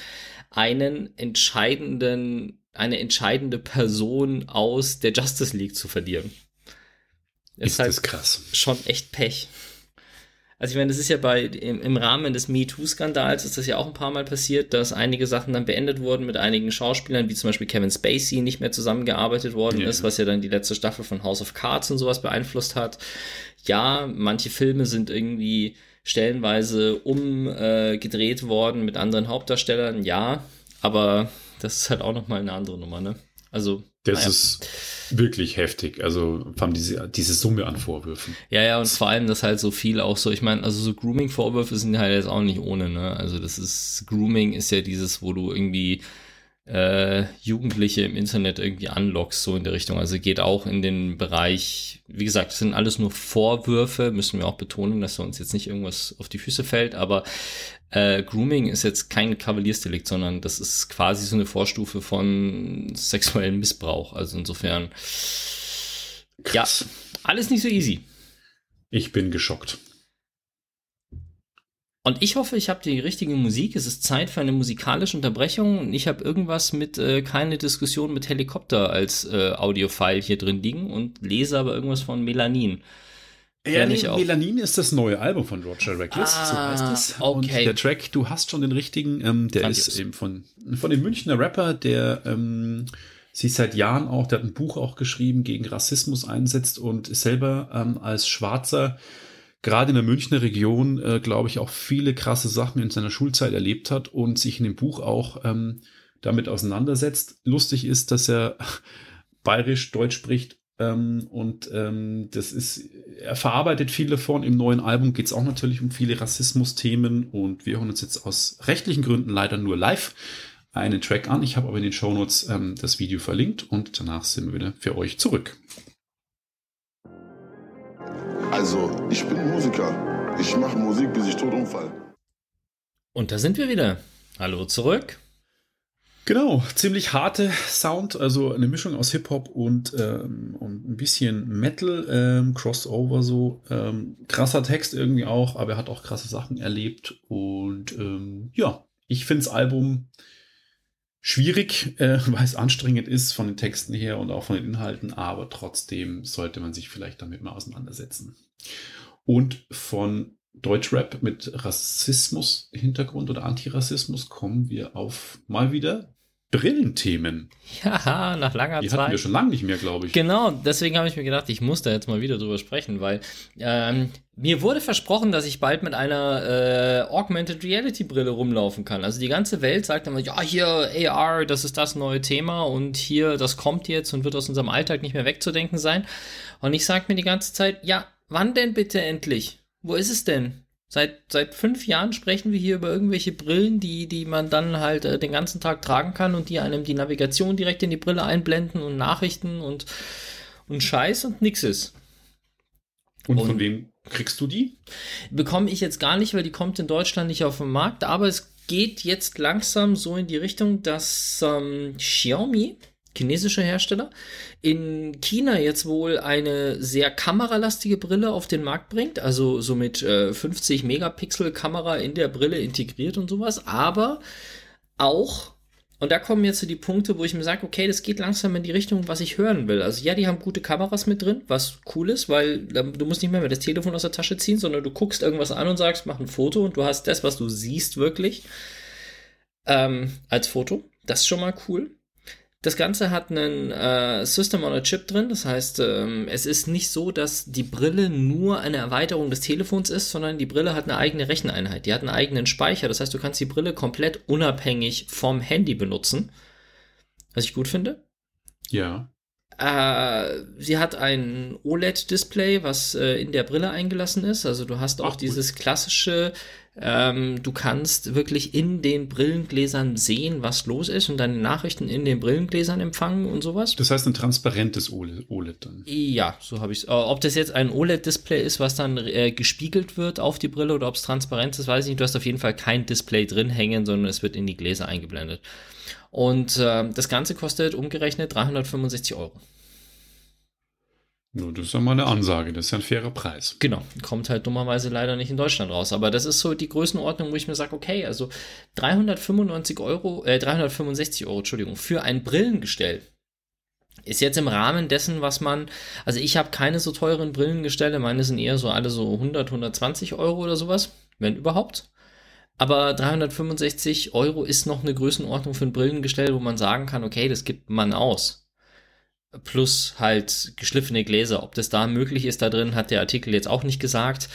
S1: einen entscheidenden, eine entscheidende Person aus der Justice League zu verlieren.
S2: Ist, ist halt das krass.
S1: Schon echt Pech. Also ich meine, das ist ja bei im, im Rahmen des MeToo-Skandals ist das ja auch ein paar Mal passiert, dass einige Sachen dann beendet wurden mit einigen Schauspielern, wie zum Beispiel Kevin Spacey nicht mehr zusammengearbeitet worden ja. ist, was ja dann die letzte Staffel von House of Cards und sowas beeinflusst hat. Ja, manche Filme sind irgendwie stellenweise umgedreht äh, worden mit anderen Hauptdarstellern, ja, aber das ist halt auch nochmal eine andere Nummer, ne? Also
S2: das naja. ist wirklich heftig. Also vor allem diese, diese Summe an Vorwürfen.
S1: Ja, ja, und vor allem das halt so viel auch so, ich meine, also so Grooming-Vorwürfe sind halt jetzt auch nicht ohne, ne? Also das ist, Grooming ist ja dieses, wo du irgendwie äh, Jugendliche im Internet irgendwie anlockst, so in der Richtung. Also geht auch in den Bereich, wie gesagt, das sind alles nur Vorwürfe, müssen wir auch betonen, dass uns jetzt nicht irgendwas auf die Füße fällt, aber äh, Grooming ist jetzt kein Kavaliersdelikt, sondern das ist quasi so eine Vorstufe von sexuellem Missbrauch. Also insofern, Krass. ja, alles nicht so easy.
S2: Ich bin geschockt.
S1: Und ich hoffe, ich habe die richtige Musik. Es ist Zeit für eine musikalische Unterbrechung und ich habe irgendwas mit äh, keine Diskussion mit Helikopter als äh, Audiofile hier drin liegen und lese aber irgendwas von Melanin.
S2: Ja, nee, Melanin ist das neue Album von Roger Reckless, ah, so heißt es. Okay. Und der Track, du hast schon den richtigen, ähm, der Grandios. ist eben von, von dem Münchner Rapper, der ähm, sich seit Jahren auch, der hat ein Buch auch geschrieben, gegen Rassismus einsetzt und ist selber ähm, als Schwarzer gerade in der Münchner Region, äh, glaube ich, auch viele krasse Sachen in seiner Schulzeit erlebt hat und sich in dem Buch auch ähm, damit auseinandersetzt. Lustig ist, dass er bayerisch, Deutsch spricht ähm, und ähm, das ist, er verarbeitet viel davon. Im neuen Album geht es auch natürlich um viele Rassismus-Themen und wir hören uns jetzt aus rechtlichen Gründen leider nur live einen Track an. Ich habe aber in den Shownotes ähm, das Video verlinkt und danach sind wir wieder für euch zurück.
S3: Also, ich bin Musiker. Ich mache Musik, bis ich tot umfall.
S1: Und da sind wir wieder. Hallo zurück.
S2: Genau, ziemlich harte Sound, also eine Mischung aus Hip-Hop und, ähm, und ein bisschen Metal, ähm, Crossover so. Ähm, krasser Text irgendwie auch, aber er hat auch krasse Sachen erlebt. Und ähm, ja, ich finde das Album schwierig, äh, weil es anstrengend ist von den Texten her und auch von den Inhalten, aber trotzdem sollte man sich vielleicht damit mal auseinandersetzen. Und von Deutschrap mit Rassismus-Hintergrund oder Antirassismus kommen wir auf mal wieder Brillenthemen.
S1: Ja, nach langer
S2: Die
S1: Zeit.
S2: Die hatten wir schon lange nicht mehr, glaube ich.
S1: Genau, deswegen habe ich mir gedacht, ich muss da jetzt mal wieder drüber sprechen, weil ähm, mir wurde versprochen, dass ich bald mit einer äh, Augmented Reality Brille rumlaufen kann. Also die ganze Welt sagt immer, ja, hier AR, das ist das neue Thema und hier, das kommt jetzt und wird aus unserem Alltag nicht mehr wegzudenken sein. Und ich sage mir die ganze Zeit, ja, wann denn bitte endlich? Wo ist es denn? Seit, seit fünf Jahren sprechen wir hier über irgendwelche Brillen, die, die man dann halt äh, den ganzen Tag tragen kann und die einem die Navigation direkt in die Brille einblenden und Nachrichten und, und Scheiß und nix ist.
S2: Und, und von wem kriegst du die?
S1: Bekomme ich jetzt gar nicht, weil die kommt in Deutschland nicht auf den Markt, aber es geht jetzt langsam so in die Richtung, dass ähm, Xiaomi chinesischer Hersteller, in China jetzt wohl eine sehr kameralastige Brille auf den Markt bringt, also so mit äh, 50 Megapixel Kamera in der Brille integriert und sowas, aber auch und da kommen jetzt so die Punkte, wo ich mir sage, okay, das geht langsam in die Richtung, was ich hören will. Also ja, die haben gute Kameras mit drin, was cool ist, weil du musst nicht mehr, mehr das Telefon aus der Tasche ziehen, sondern du guckst irgendwas an und sagst, mach ein Foto und du hast das, was du siehst, wirklich ähm, als Foto. Das ist schon mal cool. Das Ganze hat einen äh, System on a Chip drin, das heißt, ähm, es ist nicht so, dass die Brille nur eine Erweiterung des Telefons ist, sondern die Brille hat eine eigene Recheneinheit, die hat einen eigenen Speicher, das heißt, du kannst die Brille komplett unabhängig vom Handy benutzen, was ich gut finde.
S2: Ja.
S1: Äh, sie hat ein OLED-Display, was äh, in der Brille eingelassen ist. Also du hast auch Ach, dieses klassische Ähm, du kannst wirklich in den Brillengläsern sehen, was los ist und deine Nachrichten in den Brillengläsern empfangen und sowas.
S2: Das heißt ein transparentes OLED dann.
S1: Ja, so habe ich es. Ob das jetzt ein OLED-Display ist, was dann äh, gespiegelt wird auf die Brille oder ob es transparent ist, weiß ich nicht. Du hast auf jeden Fall kein Display drin hängen, sondern es wird in die Gläser eingeblendet. Und äh, das Ganze kostet umgerechnet 365 Euro.
S2: No, das ist ja mal eine Ansage, das ist ja ein fairer Preis.
S1: Genau, kommt halt dummerweise leider nicht in Deutschland raus. Aber das ist so die Größenordnung, wo ich mir sage, okay, also 395 Euro, äh, 365 Euro, Entschuldigung, für ein Brillengestell ist jetzt im Rahmen dessen, was man, also ich habe keine so teuren Brillengestelle, meine sind eher so alle so 100, 120 Euro oder sowas, wenn überhaupt. Aber 365 Euro ist noch eine Größenordnung für ein Brillengestell, wo man sagen kann, okay, das gibt man aus plus halt geschliffene Gläser. Ob das da möglich ist da drin, hat der Artikel jetzt auch nicht gesagt.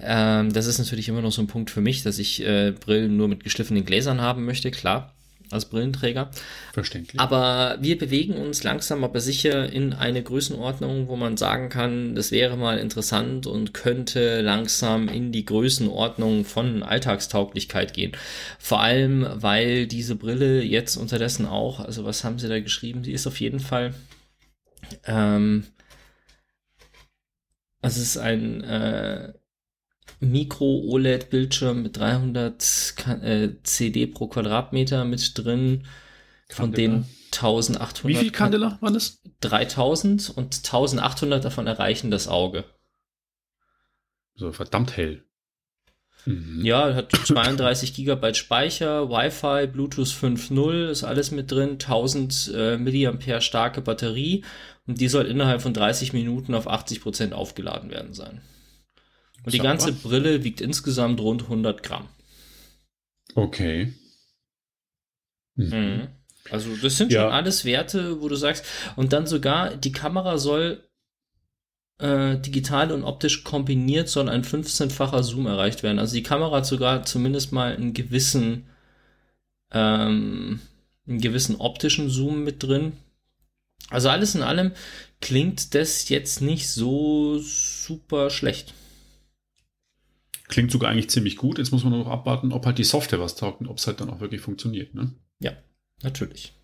S1: Ähm, das ist natürlich immer noch so ein Punkt für mich, dass ich äh, Brillen nur mit geschliffenen Gläsern haben möchte, klar, als Brillenträger.
S2: Verständlich.
S1: Aber wir bewegen uns langsam aber sicher in eine Größenordnung, wo man sagen kann, das wäre mal interessant und könnte langsam in die Größenordnung von Alltagstauglichkeit gehen. Vor allem, weil diese Brille jetzt unterdessen auch, also was haben sie da geschrieben? Die ist auf jeden Fall ähm, also es ist ein äh, Micro-OLED-Bildschirm mit 300 äh, CD pro Quadratmeter mit drin, von denen 1800.
S2: Wie viel Candela waren das?
S1: 3000 und 1800 davon erreichen das Auge.
S2: So verdammt hell.
S1: Mhm. Ja, hat 32 Gigabyte Speicher, Wi-Fi, Bluetooth 5.0, ist alles mit drin, 1000 äh, Milliampere starke Batterie und die soll innerhalb von 30 Minuten auf 80 Prozent aufgeladen werden sein. Und die ganze Brille wiegt insgesamt rund 100 Gramm.
S2: Okay.
S1: Mhm. Mhm. Also das sind ja. schon alles Werte, wo du sagst, und dann sogar die Kamera soll äh, digital und optisch kombiniert soll ein 15-facher Zoom erreicht werden. Also die Kamera hat sogar zumindest mal einen gewissen, ähm, einen gewissen optischen Zoom mit drin. Also alles in allem klingt das jetzt nicht so super schlecht.
S2: Klingt sogar eigentlich ziemlich gut. Jetzt muss man noch abwarten, ob halt die Software was taugt und ob es halt dann auch wirklich funktioniert. Ne?
S1: Ja, natürlich.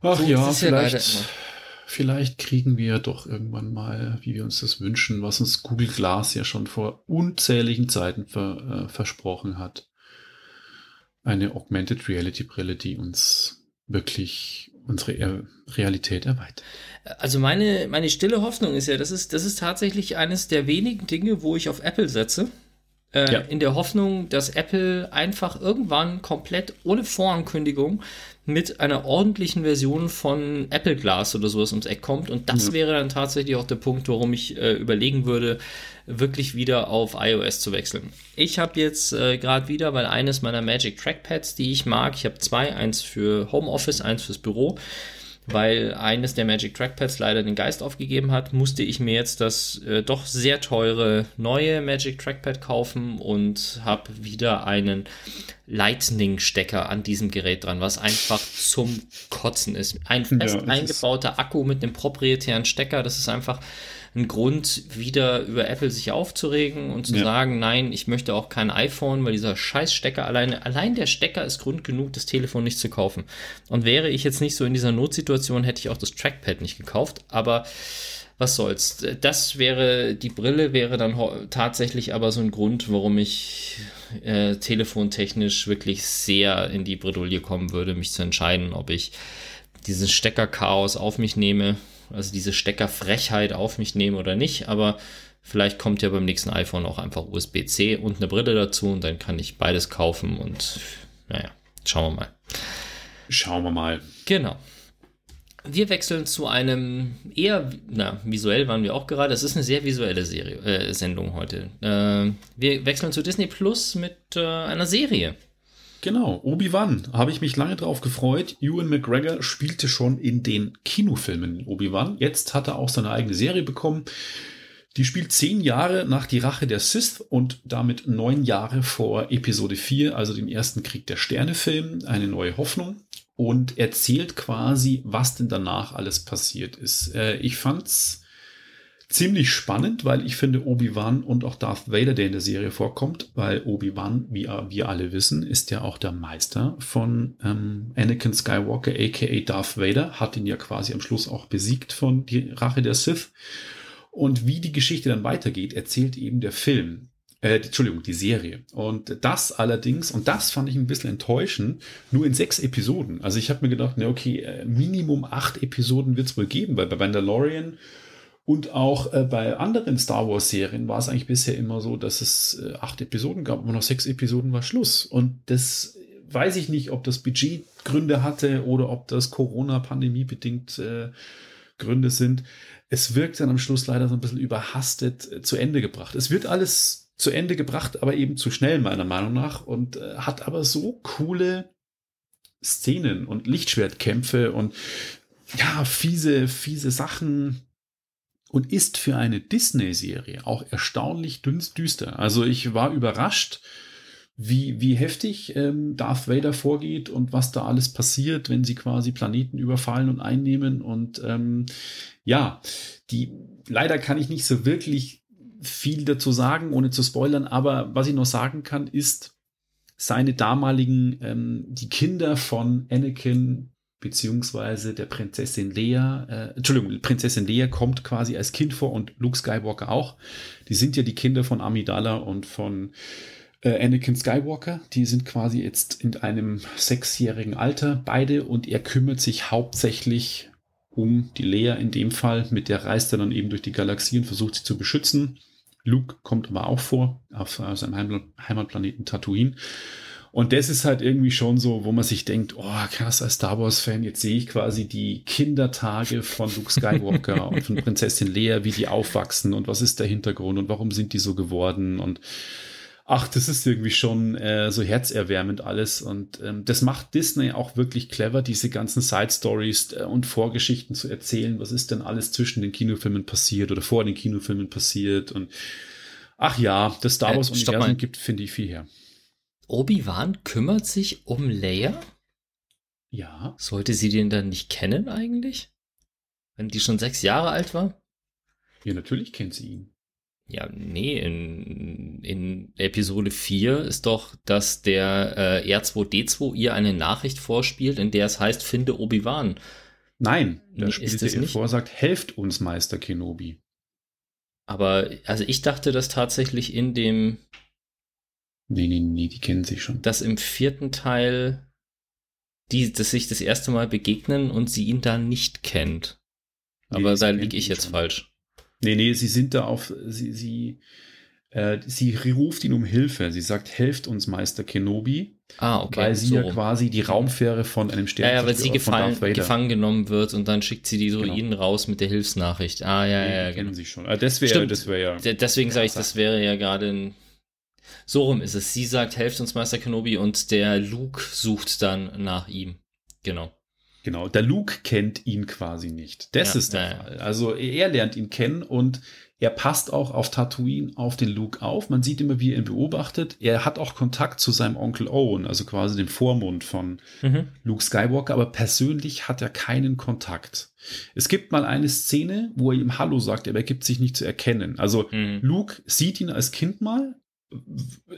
S2: Ach so, ja, vielleicht, ja vielleicht kriegen wir doch irgendwann mal, wie wir uns das wünschen, was uns Google Glass ja schon vor unzähligen Zeiten ver, äh, versprochen hat. Eine Augmented Reality Brille, die uns wirklich unsere Realität erweitert.
S1: Also meine, meine stille Hoffnung ist ja, das ist, das ist tatsächlich eines der wenigen Dinge, wo ich auf Apple setze. Äh, ja. In der Hoffnung, dass Apple einfach irgendwann komplett ohne Vorankündigung mit einer ordentlichen Version von Apple Glass oder sowas ums Eck kommt. Und das ja. wäre dann tatsächlich auch der Punkt, warum ich äh, überlegen würde, wirklich wieder auf iOS zu wechseln. Ich habe jetzt äh, gerade wieder, weil eines meiner Magic Trackpads, die ich mag, ich habe zwei, eins für Homeoffice, eins fürs Büro, weil eines der Magic Trackpads leider den Geist aufgegeben hat, musste ich mir jetzt das äh, doch sehr teure neue Magic Trackpad kaufen und habe wieder einen Lightning-Stecker an diesem Gerät dran, was einfach zum Kotzen ist. Ein fest ja, eingebauter Akku mit einem proprietären Stecker, das ist einfach ein Grund, wieder über Apple sich aufzuregen und zu ja. sagen, nein, ich möchte auch kein iPhone, weil dieser scheiß Stecker alleine, allein der Stecker ist Grund genug, das Telefon nicht zu kaufen. Und wäre ich jetzt nicht so in dieser Notsituation, hätte ich auch das Trackpad nicht gekauft, aber was soll's. Das wäre, die Brille wäre dann tatsächlich aber so ein Grund, warum ich äh, telefontechnisch wirklich sehr in die Bredouille kommen würde, mich zu entscheiden, ob ich dieses Steckerchaos auf mich nehme also diese Steckerfrechheit auf mich nehme oder nicht, aber vielleicht kommt ja beim nächsten iPhone auch einfach USB-C und eine Brille dazu und dann kann ich beides kaufen und naja, schauen wir mal.
S2: Schauen wir mal.
S1: Genau. Wir wechseln zu einem eher, na, visuell waren wir auch gerade. Es ist eine sehr visuelle Serie, äh, Sendung heute. Äh, wir wechseln zu Disney Plus mit äh, einer Serie.
S2: Genau, Obi-Wan, habe ich mich lange drauf gefreut. Ewan McGregor spielte schon in den Kinofilmen Obi-Wan. Jetzt hat er auch seine eigene Serie bekommen. Die spielt zehn Jahre nach die Rache der Sith und damit neun Jahre vor Episode 4, also den ersten Krieg der Sterne-Film, eine neue Hoffnung. Und erzählt quasi, was denn danach alles passiert ist. Äh, ich fand's ziemlich spannend, weil ich finde Obi-Wan und auch Darth Vader, der in der Serie vorkommt, weil Obi-Wan, wie wir alle wissen, ist ja auch der Meister von ähm, Anakin Skywalker, aka Darth Vader, hat ihn ja quasi am Schluss auch besiegt von die Rache der Sith. Und wie die Geschichte dann weitergeht, erzählt eben der Film. Äh, Entschuldigung, die Serie. Und das allerdings, und das fand ich ein bisschen enttäuschend, nur in sechs Episoden. Also ich habe mir gedacht, na okay, äh, Minimum acht Episoden wird es wohl geben, weil bei Mandalorian und auch äh, bei anderen Star Wars-Serien war es eigentlich bisher immer so, dass es äh, acht Episoden gab, aber noch sechs Episoden war Schluss. Und das weiß ich nicht, ob das Budgetgründe hatte oder ob das Corona-Pandemie bedingt äh, Gründe sind. Es wirkt dann am Schluss leider so ein bisschen überhastet äh, zu Ende gebracht. Es wird alles zu Ende gebracht, aber eben zu schnell meiner Meinung nach und äh, hat aber so coole Szenen und Lichtschwertkämpfe und ja, fiese, fiese Sachen und ist für eine Disney-Serie auch erstaunlich düster. Also ich war überrascht, wie, wie heftig ähm, Darth Vader vorgeht und was da alles passiert, wenn sie quasi Planeten überfallen und einnehmen. Und ähm, ja, die leider kann ich nicht so wirklich viel dazu sagen, ohne zu spoilern, aber was ich noch sagen kann, ist seine damaligen, ähm, die Kinder von Anakin beziehungsweise der Prinzessin Lea, äh, Entschuldigung, Prinzessin Lea kommt quasi als Kind vor und Luke Skywalker auch. Die sind ja die Kinder von Amidala und von äh, Anakin Skywalker. Die sind quasi jetzt in einem sechsjährigen Alter beide und er kümmert sich hauptsächlich um die Lea in dem Fall. Mit der reist er dann eben durch die Galaxie und versucht sie zu beschützen. Luke kommt aber auch vor auf, auf seinem Heimatplaneten Tatooine. Und das ist halt irgendwie schon so, wo man sich denkt, oh krass, als Star Wars-Fan, jetzt sehe ich quasi die Kindertage von Luke Skywalker und von Prinzessin Leia, wie die aufwachsen und was ist der Hintergrund und warum sind die so geworden und ach, das ist irgendwie schon äh, so herzerwärmend alles. Und ähm, das macht Disney auch wirklich clever, diese ganzen Side-Stories äh, und Vorgeschichten zu erzählen. Was ist denn alles zwischen den Kinofilmen passiert oder vor den Kinofilmen passiert? Und ach ja, das Star Wars-Universum äh, gibt, finde ich, viel her.
S1: Obi-Wan kümmert sich um Leia?
S2: Ja.
S1: Sollte sie den dann nicht kennen eigentlich? Wenn die schon sechs Jahre alt war?
S2: Ja, natürlich kennt sie ihn.
S1: Ja, nee, in, in Episode 4 ist doch, dass der äh, R2D2 ihr eine Nachricht vorspielt, in der es heißt, finde Obi-Wan.
S2: Nein, da spielt er ihr vor, sagt, helft uns, Meister Kenobi.
S1: Aber, also ich dachte das tatsächlich in dem.
S2: Nee, nee, nee, die kennen sich schon.
S1: Dass im vierten Teil die, dass sich das erste Mal begegnen und sie ihn da nicht kennt. Aber nee, da liege ich jetzt schon. falsch.
S2: Nee, nee, sie sind da auf, sie, sie, äh, sie ruft ihn um Hilfe. Sie sagt, helft uns, Meister Kenobi.
S1: Ah, okay.
S2: Weil sie so. ja quasi die Raumfähre von einem Stern.
S1: Ja, ja, weil sie gefallen, gefangen genommen wird und dann schickt sie die Druiden genau. raus mit der Hilfsnachricht. Ah, ja, nee, ja.
S2: Die kennen genau. sie schon. Ah, das wäre, das wäre ja.
S1: Deswegen sage ich, das wäre ja gerade ein, so rum ist es. Sie sagt, helft uns, Meister Kenobi, und der Luke sucht dann nach ihm. Genau.
S2: Genau, der Luke kennt ihn quasi nicht. Das ja, ist der ja, Fall. Also er lernt ihn kennen und er passt auch auf Tatooine auf den Luke auf. Man sieht immer, wie er ihn beobachtet. Er hat auch Kontakt zu seinem Onkel Owen, also quasi dem Vormund von mhm. Luke Skywalker, aber persönlich hat er keinen Kontakt. Es gibt mal eine Szene, wo er ihm Hallo sagt, aber er gibt sich nicht zu erkennen. Also mhm. Luke sieht ihn als Kind mal,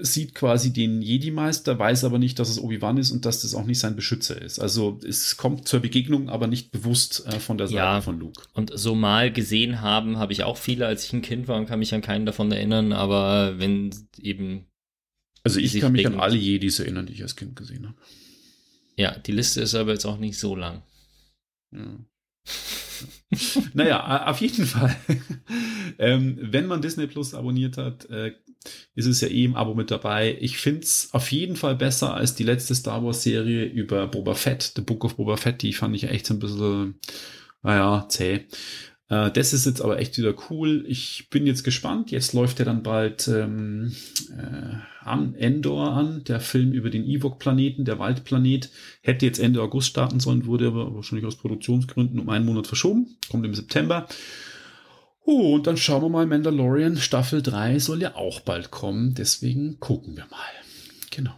S2: sieht quasi den Jedi-Meister, weiß aber nicht, dass es Obi-Wan ist und dass das auch nicht sein Beschützer ist. Also es kommt zur Begegnung, aber nicht bewusst äh, von der Seite ja, von Luke.
S1: Und so mal gesehen haben, habe ich auch viele, als ich ein Kind war und kann mich an keinen davon erinnern, aber wenn eben.
S2: Also ich kann mich an alle Jedis erinnern, die ich als Kind gesehen habe.
S1: Ja, die Liste ist aber jetzt auch nicht so lang.
S2: Ja. naja, auf jeden Fall. ähm, wenn man Disney Plus abonniert hat, äh, ist es ja eh im Abo mit dabei. Ich finde es auf jeden Fall besser als die letzte Star Wars Serie über Boba Fett, The Book of Boba Fett. Die fand ich echt so ein bisschen, naja, zäh. Äh, das ist jetzt aber echt wieder cool. Ich bin jetzt gespannt. Jetzt läuft ja dann bald ähm, äh, an Endor an, der Film über den Ewok-Planeten, der Waldplanet. Hätte jetzt Ende August starten sollen, wurde aber wahrscheinlich aus Produktionsgründen um einen Monat verschoben. Kommt im September. Oh, und dann schauen wir mal, Mandalorian Staffel 3 soll ja auch bald kommen. Deswegen gucken wir mal. Genau.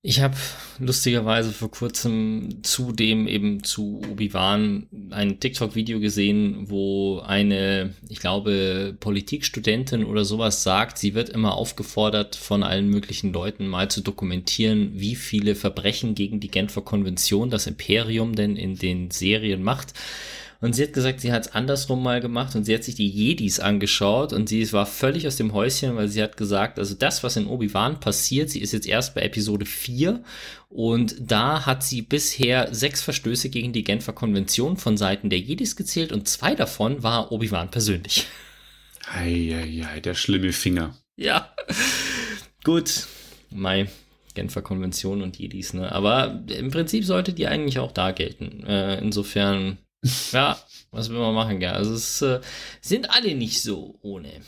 S1: Ich habe lustigerweise vor kurzem zudem eben zu Obi-Wan ein TikTok-Video gesehen, wo eine, ich glaube, Politikstudentin oder sowas sagt, sie wird immer aufgefordert von allen möglichen Leuten mal zu dokumentieren, wie viele Verbrechen gegen die Genfer Konvention das Imperium denn in den Serien macht. Und sie hat gesagt, sie hat es andersrum mal gemacht und sie hat sich die Jedis angeschaut und sie war völlig aus dem Häuschen, weil sie hat gesagt, also das, was in Obi-Wan passiert, sie ist jetzt erst bei Episode 4 und da hat sie bisher sechs Verstöße gegen die Genfer Konvention von Seiten der Jedis gezählt und zwei davon war Obi-Wan persönlich.
S2: Eieiei, der schlimme Finger.
S1: Ja, gut. Mai, Genfer Konvention und Jedis, ne? Aber im Prinzip sollte die eigentlich auch da gelten. Äh, insofern ja, was will man machen, ja. Also es äh, sind alle nicht so ohne.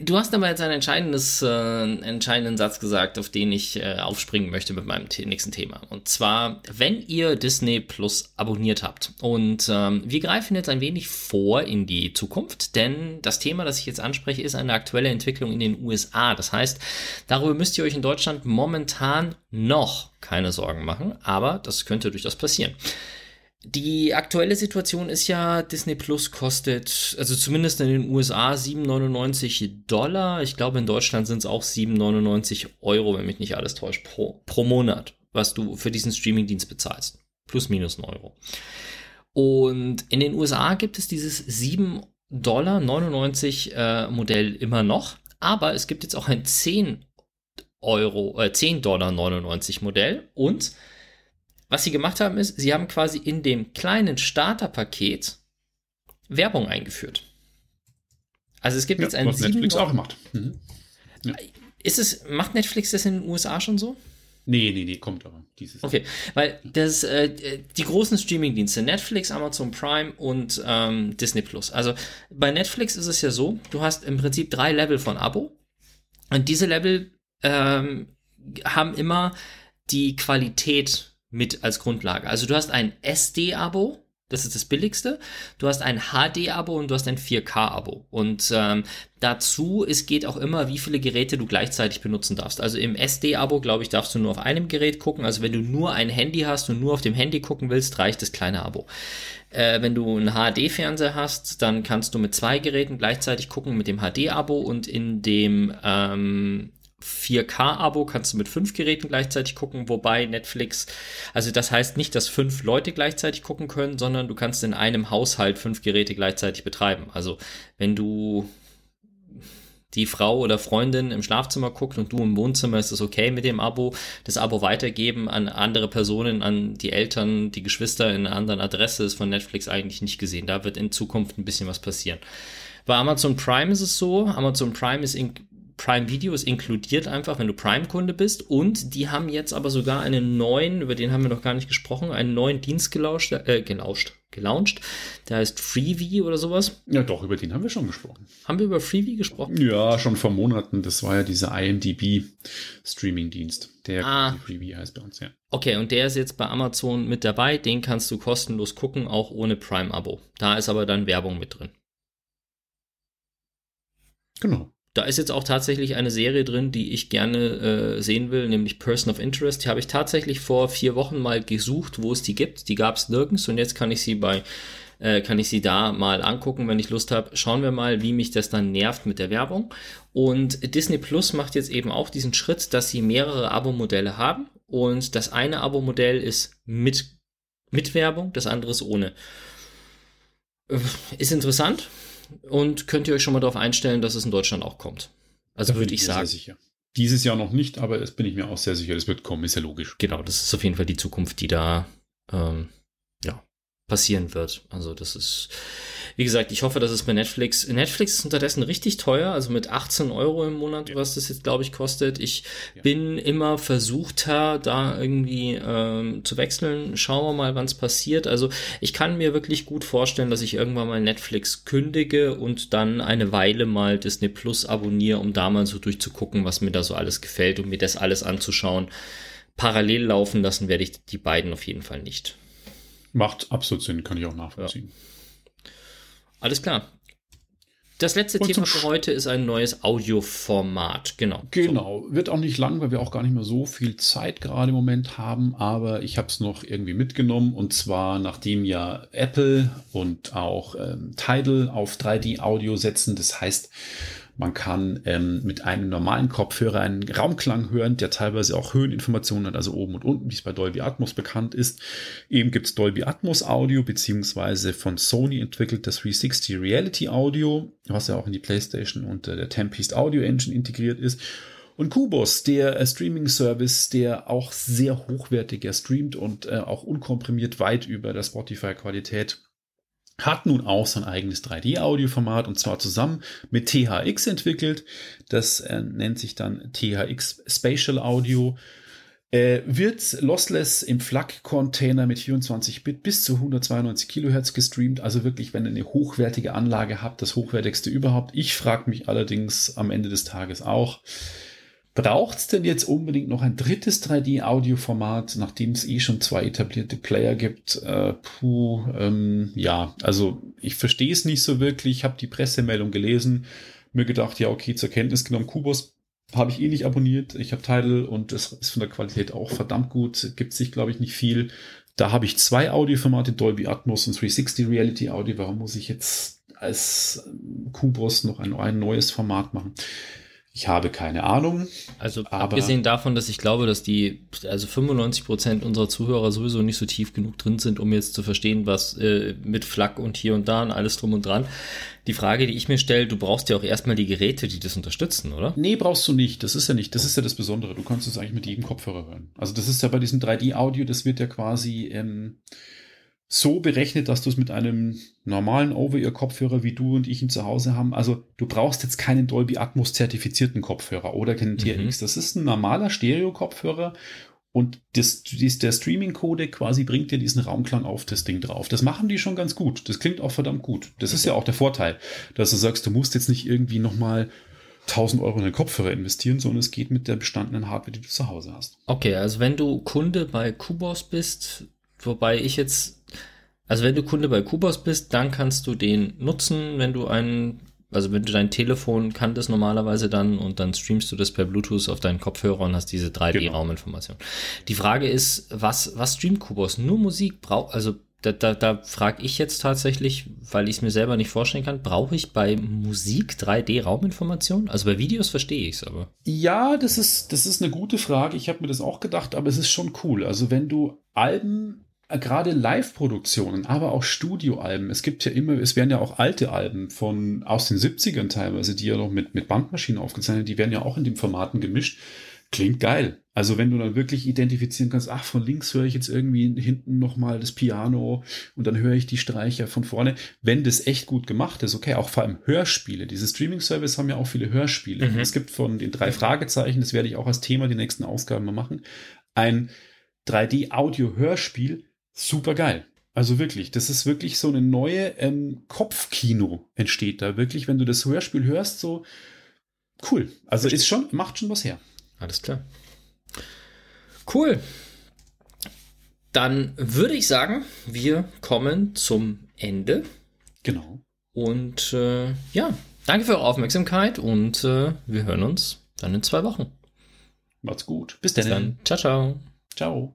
S1: Du hast aber jetzt einen entscheidendes, äh, entscheidenden Satz gesagt, auf den ich äh, aufspringen möchte mit meinem nächsten Thema. Und zwar, wenn ihr Disney Plus abonniert habt. Und ähm, wir greifen jetzt ein wenig vor in die Zukunft, denn das Thema, das ich jetzt anspreche, ist eine aktuelle Entwicklung in den USA. Das heißt, darüber müsst ihr euch in Deutschland momentan noch keine Sorgen machen, aber das könnte durchaus passieren. Die aktuelle Situation ist ja, Disney Plus kostet, also zumindest in den USA 7,99 Dollar. Ich glaube, in Deutschland sind es auch 7,99 Euro, wenn mich nicht alles täuscht, pro, pro Monat, was du für diesen Streamingdienst bezahlst. Plus minus ein Euro. Und in den USA gibt es dieses 7 Dollar 99 äh, Modell immer noch, aber es gibt jetzt auch ein 10 Euro, äh, 10 Dollar 99 Modell und was sie gemacht haben, ist, sie haben quasi in dem kleinen Starterpaket Werbung eingeführt. Also es gibt ja, jetzt einen. Was
S2: Netflix auch gemacht. Mhm.
S1: Ja. Ist es, macht Netflix das in den USA schon so?
S2: Nee, nee, nee, kommt aber
S1: dieses. Okay, weil das, äh, die großen Streamingdienste, Netflix, Amazon Prime und ähm, Disney Plus. Also bei Netflix ist es ja so, du hast im Prinzip drei Level von Abo. Und diese Level ähm, haben immer die Qualität mit als Grundlage. Also du hast ein SD-Abo, das ist das billigste. Du hast ein HD-Abo und du hast ein 4K-Abo. Und ähm, dazu es geht auch immer, wie viele Geräte du gleichzeitig benutzen darfst. Also im SD-Abo, glaube ich, darfst du nur auf einem Gerät gucken. Also wenn du nur ein Handy hast und nur auf dem Handy gucken willst, reicht das kleine Abo. Äh, wenn du einen HD-Fernseher hast, dann kannst du mit zwei Geräten gleichzeitig gucken mit dem HD-Abo und in dem ähm, 4K-Abo kannst du mit fünf Geräten gleichzeitig gucken, wobei Netflix, also das heißt nicht, dass fünf Leute gleichzeitig gucken können, sondern du kannst in einem Haushalt fünf Geräte gleichzeitig betreiben. Also wenn du die Frau oder Freundin im Schlafzimmer guckt und du im Wohnzimmer, ist es okay mit dem Abo, das Abo weitergeben an andere Personen, an die Eltern, die Geschwister in einer anderen Adresse ist von Netflix eigentlich nicht gesehen. Da wird in Zukunft ein bisschen was passieren. Bei Amazon Prime ist es so, Amazon Prime ist in, Prime Video ist inkludiert einfach, wenn du Prime-Kunde bist. Und die haben jetzt aber sogar einen neuen, über den haben wir noch gar nicht gesprochen, einen neuen Dienst gelauscht, äh, gelauscht, gelauncht. Der heißt Freevee oder sowas.
S2: Ja, doch, über den haben wir schon gesprochen.
S1: Haben wir über Freevee gesprochen?
S2: Ja, schon vor Monaten. Das war ja dieser IMDb-Streaming-Dienst. Der ah. Freevee heißt bei uns, ja.
S1: Okay, und der ist jetzt bei Amazon mit dabei. Den kannst du kostenlos gucken, auch ohne Prime-Abo. Da ist aber dann Werbung mit drin.
S2: Genau.
S1: Da ist jetzt auch tatsächlich eine Serie drin, die ich gerne äh, sehen will, nämlich Person of Interest. Die habe ich tatsächlich vor vier Wochen mal gesucht, wo es die gibt. Die gab es nirgends und jetzt kann ich sie bei äh, kann ich sie da mal angucken, wenn ich Lust habe. Schauen wir mal, wie mich das dann nervt mit der Werbung. Und Disney Plus macht jetzt eben auch diesen Schritt, dass sie mehrere Abo-Modelle haben. Und das eine Abo-Modell ist mit, mit Werbung, das andere ist ohne. Äh, ist interessant und könnt ihr euch schon mal darauf einstellen, dass es in Deutschland auch kommt. Also würde ich sagen.
S2: sicher. Dieses Jahr noch nicht, aber das bin ich mir auch sehr sicher, das wird kommen, ist ja logisch.
S1: Genau, das ist auf jeden Fall die Zukunft, die da ähm, ja, passieren wird. Also das ist, wie gesagt, ich hoffe, dass es bei Netflix, Netflix ist unterdessen richtig teuer, also mit 18 Euro im Monat, ja. was das jetzt, glaube ich, kostet. Ich ja. bin immer versuchter, da irgendwie ähm, zu wechseln. Schauen wir mal, wann es passiert. Also ich kann mir wirklich gut vorstellen, dass ich irgendwann mal Netflix kündige und dann eine Weile mal Disney Plus abonniere, um da mal so durchzugucken, was mir da so alles gefällt und mir das alles anzuschauen. Parallel laufen lassen werde ich die beiden auf jeden Fall nicht.
S2: Macht absolut Sinn, kann ich auch nachvollziehen.
S1: Ja. Alles klar. Das letzte
S2: Und
S1: Thema für heute ist ein neues Audioformat. Genau.
S2: Genau, wird auch nicht lang, weil wir auch gar nicht mehr so viel Zeit gerade im Moment haben, aber ich habe es noch irgendwie mitgenommen und zwar nachdem ja Apple und auch ähm, Tidal auf 3D-Audio setzen, das heißt, man kann ähm, mit einem normalen Kopfhörer einen Raumklang hören, der teilweise auch Höheninformationen hat, also oben und unten, wie es bei Dolby Atmos bekannt ist. Eben gibt es Dolby Atmos Audio, beziehungsweise von Sony entwickelt das 360 Reality Audio, was ja auch in die PlayStation unter der Tempest Audio Engine integriert ist. Und Kubos, der äh, Streaming-Service, der auch sehr hochwertiger streamt und äh, auch unkomprimiert weit über der Spotify-Qualität hat nun auch sein eigenes 3D-Audioformat und zwar zusammen mit THX entwickelt. Das äh, nennt sich dann THX Spatial Audio. Äh, wird lossless im FLAC-Container mit 24-Bit bis zu 192 Kilohertz gestreamt. Also wirklich, wenn ihr eine hochwertige Anlage habt, das hochwertigste überhaupt. Ich frage mich allerdings am Ende des Tages auch, Braucht es denn jetzt unbedingt noch ein drittes 3D-Audioformat, nachdem es eh schon zwei etablierte Player gibt? Äh, puh, ähm, ja, also ich verstehe es nicht so wirklich. Ich habe die Pressemeldung gelesen, mir gedacht, ja, okay, zur Kenntnis genommen, Kubus habe ich eh nicht abonniert. Ich habe Tidal und es ist von der Qualität auch verdammt gut. Gibt sich, glaube ich, nicht viel. Da habe ich zwei Audioformate, Dolby Atmos und 360 Reality Audio. Warum muss ich jetzt als Kubus noch ein, ein neues Format machen? Ich habe keine Ahnung.
S1: Also abgesehen davon, dass ich glaube, dass die, also 95 Prozent unserer Zuhörer sowieso nicht so tief genug drin sind, um jetzt zu verstehen, was äh, mit Flak und hier und da und alles drum und dran. Die Frage, die ich mir stelle, du brauchst ja auch erstmal die Geräte, die das unterstützen, oder?
S2: Nee, brauchst du nicht. Das ist ja nicht. Das ist ja das Besondere. Du kannst es eigentlich mit jedem Kopfhörer hören. Also das ist ja bei diesem 3D-Audio, das wird ja quasi ähm, so berechnet, dass du es mit einem normalen Over-Ear-Kopfhörer, wie du und ich ihn zu Hause haben, also du brauchst jetzt keinen Dolby Atmos zertifizierten Kopfhörer oder keinen TRX. Das ist ein normaler Stereo-Kopfhörer und das, dies, der Streaming-Codec quasi bringt dir diesen Raumklang auf das Ding drauf. Das machen die schon ganz gut. Das klingt auch verdammt gut. Das ist ja auch der Vorteil, dass du sagst, du musst jetzt nicht irgendwie nochmal 1000 Euro in den Kopfhörer investieren, sondern es geht mit der bestandenen Hardware, die du zu Hause hast.
S1: Okay, also wenn du Kunde bei Kubos bist, wobei ich jetzt, also wenn du Kunde bei Kubos bist, dann kannst du den nutzen, wenn du einen, also wenn du dein Telefon kann das normalerweise dann und dann streamst du das per Bluetooth auf deinen Kopfhörer und hast diese 3D-Rauminformation. Die Frage ist, was, was streamt Kubos? Nur Musik braucht, also da, da, da frage ich jetzt tatsächlich, weil ich es mir selber nicht vorstellen kann, brauche ich bei Musik 3D-Rauminformation? Also bei Videos verstehe ich es aber.
S2: Ja, das ist, das ist eine gute Frage. Ich habe mir das auch gedacht, aber es ist schon cool. Also wenn du Alben, gerade Live-Produktionen, aber auch Studioalben, es gibt ja immer, es werden ja auch alte Alben von aus den 70ern teilweise, die ja noch mit, mit Bandmaschinen aufgezeichnet, die werden ja auch in den Formaten gemischt. Klingt geil. Also wenn du dann wirklich identifizieren kannst, ach, von links höre ich jetzt irgendwie hinten nochmal das Piano und dann höre ich die Streicher von vorne. Wenn das echt gut gemacht ist, okay, auch vor allem Hörspiele. Diese Streaming-Service haben ja auch viele Hörspiele.
S1: Mhm.
S2: Es gibt von den drei Fragezeichen, das werde ich auch als Thema die nächsten Ausgaben mal machen, ein 3D-Audio-Hörspiel. Super geil. Also wirklich, das ist wirklich so eine neue ähm, Kopfkino entsteht da wirklich, wenn du das Hörspiel hörst, so cool. Also ist schon, macht schon was her.
S1: Alles klar. Cool. Dann würde ich sagen, wir kommen zum Ende.
S2: Genau.
S1: Und äh, ja, danke für eure Aufmerksamkeit und äh, wir hören uns dann in zwei Wochen.
S2: Macht's gut. Bis
S1: Bis
S2: dann.
S1: dann. Ciao, ciao.
S2: Ciao.